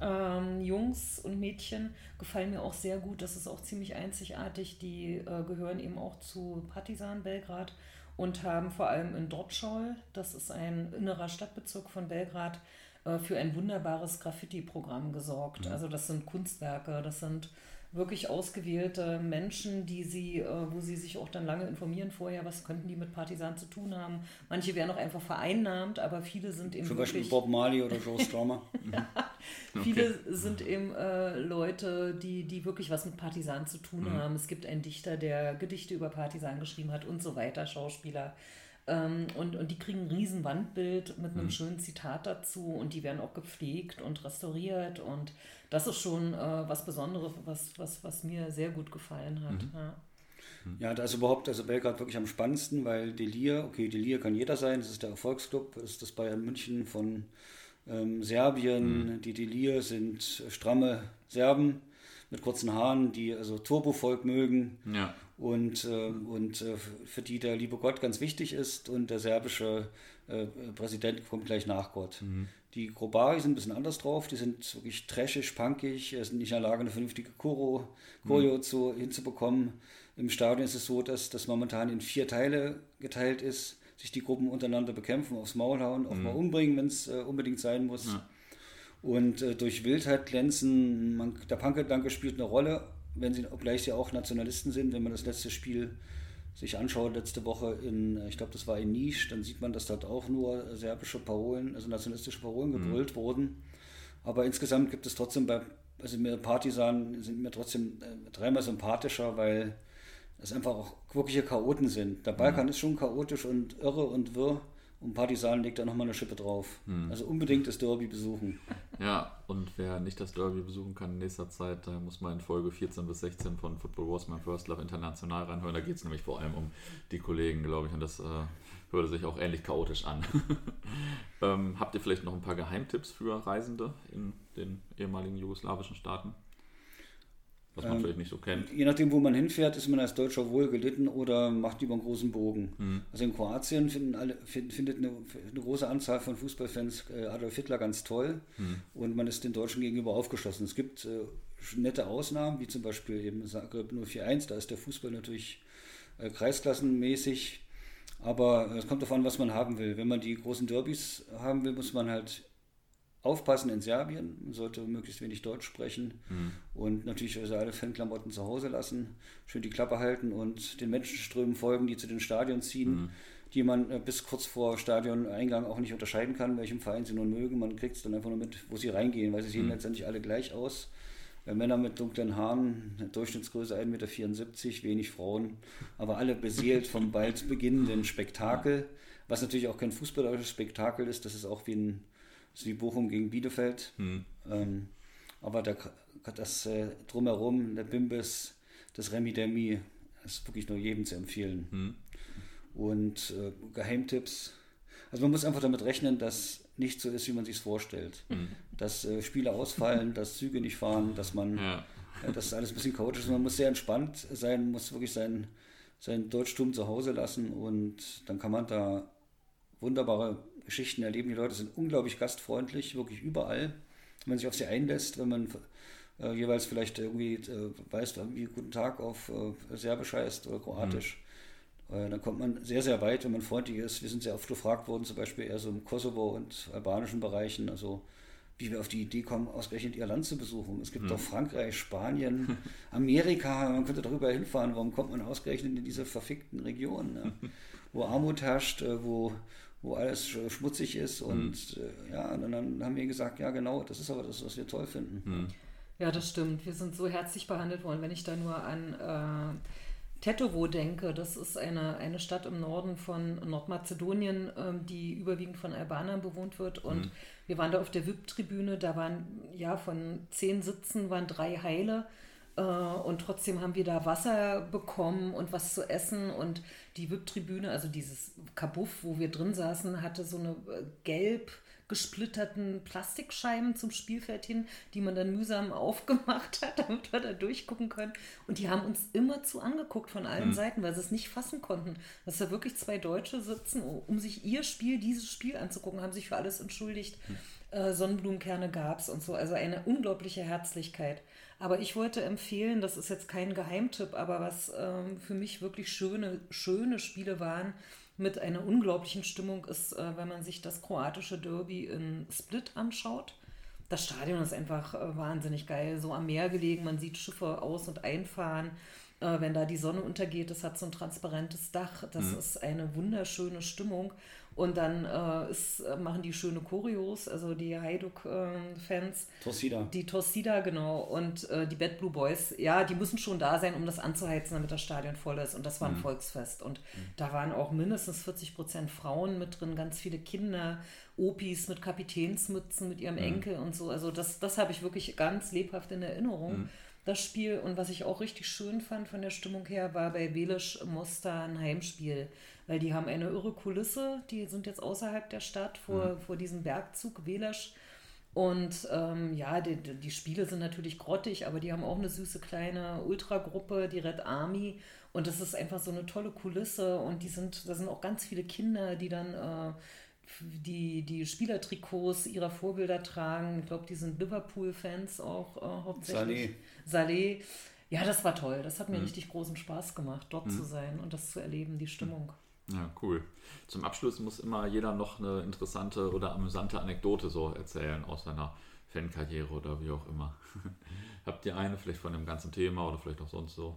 D: ähm, Jungs und Mädchen gefallen mir auch sehr gut. Das ist auch ziemlich einzigartig. Die äh, gehören eben auch zu Partisan Belgrad und haben vor allem in Dortschol, das ist ein innerer Stadtbezirk von Belgrad, äh, für ein wunderbares Graffiti-Programm gesorgt. Mhm. Also das sind Kunstwerke, das sind wirklich ausgewählte Menschen, die sie, äh, wo sie sich auch dann lange informieren vorher, was könnten die mit Partisan zu tun haben. Manche werden auch einfach vereinnahmt, aber viele sind eben
A: Zum Beispiel Bob Marley oder Joe Strummer.
D: ja, okay. Viele sind eben äh, Leute, die, die wirklich was mit Partisan zu tun mhm. haben. Es gibt einen Dichter, der Gedichte über Partisan geschrieben hat und so weiter, Schauspieler. Ähm, und, und die kriegen ein riesen Wandbild mit einem mhm. schönen Zitat dazu und die werden auch gepflegt und restauriert und das ist schon äh, was Besonderes, was, was, was mir sehr gut gefallen hat. Mhm. Ja.
A: Ja, da ist überhaupt also Belgrad wirklich am spannendsten, weil Delir, okay, Delir kann jeder sein, das ist der Erfolgsclub, das ist das Bayern München von ähm, Serbien. Mhm. Die Delir sind stramme Serben mit kurzen Haaren, die also Turbovolk mögen. Ja. Und, äh, und äh, für die der liebe Gott ganz wichtig ist und der serbische äh, Präsident kommt gleich nach Gott. Mhm. Die Grobari sind ein bisschen anders drauf, die sind wirklich trashig, punkig, sind nicht in der Lage, eine vernünftige Choreo, Choreo mhm. zu, hinzubekommen. Im Stadion ist es so, dass das momentan in vier Teile geteilt ist, sich die Gruppen untereinander bekämpfen, aufs Maul hauen, auch mhm. mal umbringen, wenn es äh, unbedingt sein muss. Ja. Und äh, durch Wildheit glänzen, man, der Punkgedanke spielt eine Rolle, wenn sie, obgleich sie auch Nationalisten sind, wenn man das letzte Spiel sich anschaut, letzte Woche in, ich glaube, das war in Nisch, dann sieht man, dass dort auch nur serbische Parolen, also nationalistische Parolen mhm. gebrüllt mhm. wurden. Aber insgesamt gibt es trotzdem bei, also mir Partisanen sind mir trotzdem äh, dreimal sympathischer, weil es einfach auch wirkliche Chaoten sind. Der Balkan mhm. ist schon chaotisch und irre und wirr. Und Partisan legt da nochmal eine Schippe drauf. Hm. Also unbedingt das Derby besuchen.
C: Ja, und wer nicht das Derby besuchen kann in nächster Zeit, da muss man in Folge 14 bis 16 von Football Wars My First Love International reinhören. Da geht es nämlich vor allem um die Kollegen, glaube ich. Und das äh, hörte sich auch ähnlich chaotisch an. ähm, habt ihr vielleicht noch ein paar Geheimtipps für Reisende in den ehemaligen jugoslawischen Staaten? Was man ähm, vielleicht nicht so kennt.
A: Je nachdem, wo man hinfährt, ist man als Deutscher wohl gelitten oder macht lieber einen großen Bogen. Mhm. Also in Kroatien finden alle, find, findet eine, eine, große Anzahl von Fußballfans äh, Adolf Hitler ganz toll mhm. und man ist den Deutschen gegenüber aufgeschlossen. Es gibt äh, nette Ausnahmen, wie zum Beispiel eben Zagreb 041, da ist der Fußball natürlich äh, kreisklassenmäßig. Aber es kommt darauf an, was man haben will. Wenn man die großen Derbys haben will, muss man halt aufpassen in Serbien. Man sollte möglichst wenig Deutsch sprechen mhm. und natürlich also alle Fanklamotten zu Hause lassen, schön die Klappe halten und den Menschenströmen folgen, die zu den Stadien ziehen, mhm. die man äh, bis kurz vor Stadioneingang auch nicht unterscheiden kann, welchem Verein sie nun mögen. Man kriegt es dann einfach nur mit, wo sie reingehen, weil sie sehen mhm. letztendlich alle gleich aus. Äh, Männer mit dunklen Haaren, Durchschnittsgröße 1,74 Meter, wenig Frauen, aber alle beseelt vom bald beginnenden Spektakel, was natürlich auch kein fußballerisches Spektakel ist, das ist auch wie ein ist wie Bochum gegen Bielefeld. Hm. Ähm, aber der, das äh, drumherum, der Bimbis, das Remi Demi, ist wirklich nur jedem zu empfehlen. Hm. Und äh, Geheimtipps. Also man muss einfach damit rechnen, dass nicht so ist, wie man sich vorstellt. Hm. Dass äh, Spiele ausfallen, dass Züge nicht fahren, dass man, ja. äh, dass alles ein bisschen chaotisch ist. Man muss sehr entspannt sein, muss wirklich sein, sein Deutschtum zu Hause lassen und dann kann man da wunderbare Geschichten erleben. Die Leute sind unglaublich gastfreundlich, wirklich überall. Wenn man sich auf sie einlässt, wenn man äh, jeweils vielleicht irgendwie äh, weiß, wie guten Tag auf äh, Serbisch heißt oder Kroatisch. Mhm. dann kommt man sehr, sehr weit, wenn man freundlich ist. Wir sind sehr oft gefragt worden, zum Beispiel eher so im Kosovo und albanischen Bereichen, also wie wir auf die Idee kommen, ausgerechnet ihr Land zu besuchen. Es gibt mhm. doch Frankreich, Spanien, Amerika, man könnte darüber hinfahren. Warum kommt man ausgerechnet in diese verfickten Regionen, ne? wo Armut herrscht, äh, wo, wo alles schmutzig ist. Und mhm. ja, und dann haben wir gesagt, ja genau, das ist aber das, was wir toll finden. Mhm.
D: Ja, das stimmt. Wir sind so herzlich behandelt worden. Wenn ich da nur an äh, Tetovo denke, das ist eine, eine Stadt im Norden von Nordmazedonien, ähm, die überwiegend von Albanern bewohnt wird. Und mhm. wir waren da auf der VIP-Tribüne, da waren ja von zehn Sitzen waren drei Heile. Äh, und trotzdem haben wir da Wasser bekommen und was zu essen. Und die VIP-Tribüne, also dieses Kabuff, wo wir drin saßen, hatte so eine äh, gelb gesplitterten Plastikscheiben zum Spielfeld hin, die man dann mühsam aufgemacht hat, damit wir da durchgucken können. Und die haben uns immer zu angeguckt von allen mhm. Seiten, weil sie es nicht fassen konnten, dass da wirklich zwei Deutsche sitzen, um sich ihr Spiel, dieses Spiel anzugucken, haben sich für alles entschuldigt. Mhm. Äh, Sonnenblumenkerne gab es und so. Also eine unglaubliche Herzlichkeit. Aber ich wollte empfehlen, das ist jetzt kein Geheimtipp, aber was ähm, für mich wirklich schöne, schöne Spiele waren mit einer unglaublichen Stimmung, ist, äh, wenn man sich das kroatische Derby in Split anschaut. Das Stadion ist einfach äh, wahnsinnig geil, so am Meer gelegen, man sieht Schiffe aus- und einfahren. Äh, wenn da die Sonne untergeht, das hat so ein transparentes Dach, das mhm. ist eine wunderschöne Stimmung. Und dann äh, ist, äh, machen die schöne Choreos, also die Hajduk-Fans.
A: Äh, Torsida.
D: Die Torsida, genau. Und äh, die Bad Blue Boys, ja, die müssen schon da sein, um das anzuheizen, damit das Stadion voll ist. Und das war ein mhm. Volksfest. Und mhm. da waren auch mindestens 40 Prozent Frauen mit drin, ganz viele Kinder, Opis mit Kapitänsmützen, mit ihrem mhm. Enkel und so. Also das, das habe ich wirklich ganz lebhaft in Erinnerung. Mhm das Spiel. Und was ich auch richtig schön fand von der Stimmung her, war bei Welisch Mostar ein Heimspiel. Weil die haben eine irre Kulisse, die sind jetzt außerhalb der Stadt vor, mhm. vor diesem Bergzug Welisch. Und ähm, ja, die, die Spiele sind natürlich grottig, aber die haben auch eine süße kleine Ultragruppe, die Red Army. Und das ist einfach so eine tolle Kulisse. Und die sind, da sind auch ganz viele Kinder, die dann äh, die, die Spielertrikots ihrer Vorbilder tragen. Ich glaube, die sind Liverpool-Fans auch äh, hauptsächlich. Saleh. Saleh. Ja, das war toll. Das hat mir mhm. richtig großen Spaß gemacht, dort mhm. zu sein und das zu erleben, die Stimmung.
C: Ja, cool. Zum Abschluss muss immer jeder noch eine interessante oder amüsante Anekdote so erzählen aus seiner Fankarriere oder wie auch immer. Habt ihr eine, vielleicht von dem ganzen Thema oder vielleicht auch sonst so?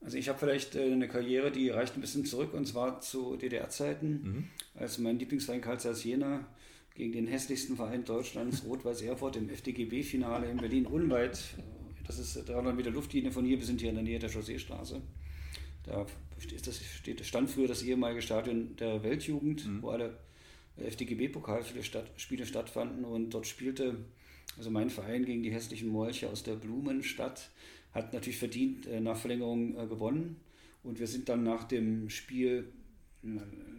A: Also ich habe vielleicht äh, eine Karriere, die reicht ein bisschen zurück und zwar zu DDR-Zeiten, mhm. als mein Lieblingsverein Karlsruhe Jena gegen den hässlichsten Verein Deutschlands, Rot-Weiß Erfurt, im FDGB-Finale in Berlin unweit. Das ist 300 Meter Luftlinie von hier, wir sind hier in der Nähe der Chausseestraße. Da das steht, stand früher das ehemalige Stadion der Weltjugend, mhm. wo alle FDGB-Pokalspiele statt, stattfanden und dort spielte also mein Verein gegen die hässlichen Molche aus der Blumenstadt hat natürlich verdient äh, nach Verlängerung äh, gewonnen. Und wir sind dann nach dem Spiel,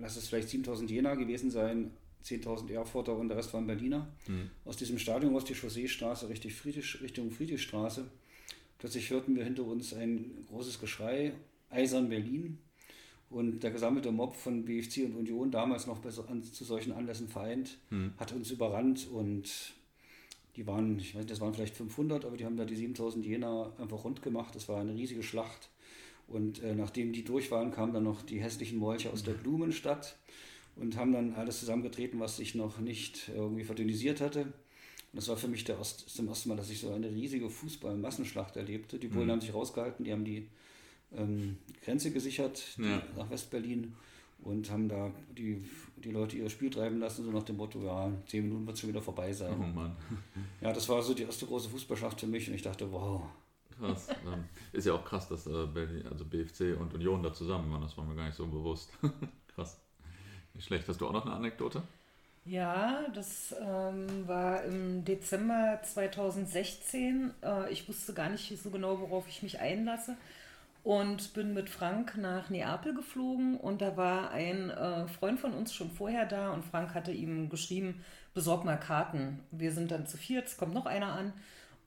A: lass es vielleicht 7000 Jena gewesen sein, 10.000 Erfurter und der Rest waren Berliner. Mhm. Aus diesem Stadion aus die Chausseestraße Friedrich, Richtung Friedrichstraße. Plötzlich hörten wir hinter uns ein großes Geschrei, Eisern Berlin. Und der gesammelte Mob von BFC und Union, damals noch zu solchen Anlässen vereint, mhm. hat uns überrannt und die waren, ich weiß nicht, das waren vielleicht 500, aber die haben da die 7000 Jena einfach rund gemacht. Das war eine riesige Schlacht. Und äh, nachdem die durch waren, kamen dann noch die hässlichen Molche aus der mhm. Blumenstadt und haben dann alles zusammengetreten, was sich noch nicht irgendwie verdünnisiert hatte. Und das war für mich der Ost, das erste Mal, dass ich so eine riesige Fußball-Massenschlacht erlebte. Die Polen mhm. haben sich rausgehalten, die haben die ähm, Grenze gesichert ja. nach Westberlin und haben da die, die Leute ihr Spiel treiben lassen, so nach dem Motto, ja, zehn Minuten wird es schon wieder vorbei sein. Oh Mann. Ja, das war so die erste große Fußballschaft für mich und ich dachte, wow.
C: Krass. ist ja auch krass, dass äh, Berlin, also BFC und Union da zusammen waren, das war mir gar nicht so bewusst. krass. Nicht schlecht. Hast du auch noch eine Anekdote?
D: Ja, das ähm, war im Dezember 2016. Äh, ich wusste gar nicht so genau, worauf ich mich einlasse und bin mit Frank nach Neapel geflogen. Und da war ein äh, Freund von uns schon vorher da und Frank hatte ihm geschrieben, besorg mal Karten. Wir sind dann zu viert, es kommt noch einer an.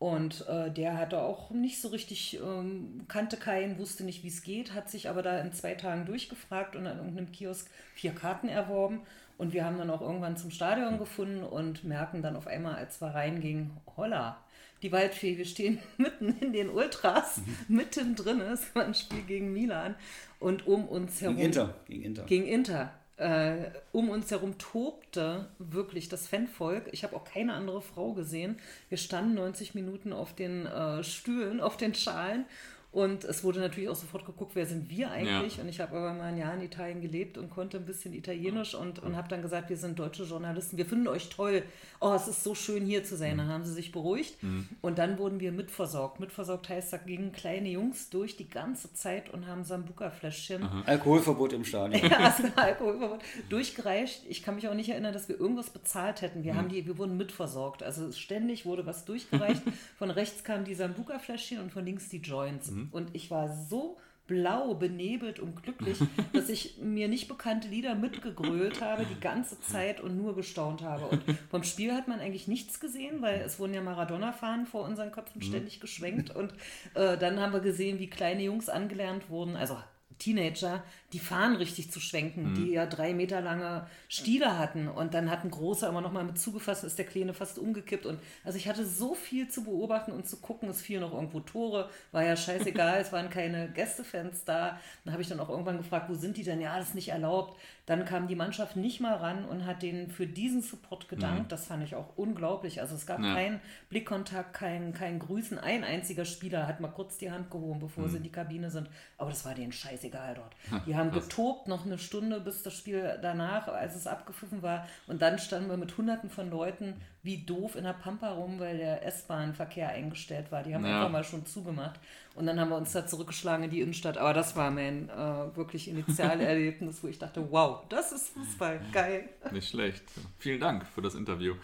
D: Und äh, der hatte auch nicht so richtig, ähm, kannte keinen, wusste nicht, wie es geht, hat sich aber da in zwei Tagen durchgefragt und an irgendeinem Kiosk vier Karten erworben. Und wir haben dann auch irgendwann zum Stadion gefunden und merken dann auf einmal, als wir reingingen, holla, die Waldfee. Wir stehen mitten in den Ultras, mhm. mittendrin. Es war ein Spiel gegen Milan. Und um uns herum.
A: Gegen Inter. Gegen Inter.
D: Gegen Inter. Äh, um uns herum tobte wirklich das Fanvolk. Ich habe auch keine andere Frau gesehen. Wir standen 90 Minuten auf den äh, Stühlen, auf den Schalen und es wurde natürlich auch sofort geguckt, wer sind wir eigentlich? Ja. Und ich habe aber mal ein Jahr in Italien gelebt und konnte ein bisschen Italienisch und, und habe dann gesagt, wir sind deutsche Journalisten, wir finden euch toll. Oh, es ist so schön hier zu sein. Mhm. Dann haben sie sich beruhigt mhm. und dann wurden wir mitversorgt. Mitversorgt heißt, da gingen kleine Jungs durch die ganze Zeit und haben Sambuka-Fläschchen.
A: Alkoholverbot im Stadion.
D: ja, war Alkoholverbot. Durchgereicht. Ich kann mich auch nicht erinnern, dass wir irgendwas bezahlt hätten. Wir, mhm. haben die, wir wurden mitversorgt. Also ständig wurde was durchgereicht. von rechts kamen die Sambuka-Fläschchen und von links die Joints. Mhm. Mhm. Und ich war so blau, benebelt und glücklich, dass ich mir nicht bekannte Lieder mitgegrölt habe die ganze Zeit und nur gestaunt habe. Und vom Spiel hat man eigentlich nichts gesehen, weil es wurden ja Maradona-Fahnen vor unseren Köpfen mhm. ständig geschwenkt. Und äh, dann haben wir gesehen, wie kleine Jungs angelernt wurden, also Teenager, die Fahnen richtig zu schwenken, mhm. die ja drei Meter lange Stiele hatten. Und dann hat ein großer immer noch mal mit zugefasst, ist der Kleine fast umgekippt. Und also ich hatte so viel zu beobachten und zu gucken. Es fielen noch irgendwo Tore, war ja scheißegal, es waren keine Gästefans da. Dann habe ich dann auch irgendwann gefragt, wo sind die denn? Ja, das ist nicht erlaubt. Dann kam die Mannschaft nicht mal ran und hat denen für diesen Support gedankt. Mhm. Das fand ich auch unglaublich. Also es gab ja. keinen Blickkontakt, kein, kein Grüßen. Ein einziger Spieler hat mal kurz die Hand gehoben, bevor mhm. sie in die Kabine sind. Aber das war denen scheißegal dort. Die haben getobt noch eine Stunde bis das Spiel danach, als es abgepfiffen war. Und dann standen wir mit hunderten von Leuten wie doof in der Pampa rum, weil der S-Bahn-Verkehr eingestellt war. Die haben ja. einfach mal schon zugemacht. Und dann haben wir uns da zurückgeschlagen in die Innenstadt. Aber das war mein äh, wirklich Initialerlebnis, wo ich dachte, wow, das ist Fußball, geil.
C: Nicht schlecht. Vielen Dank für das Interview.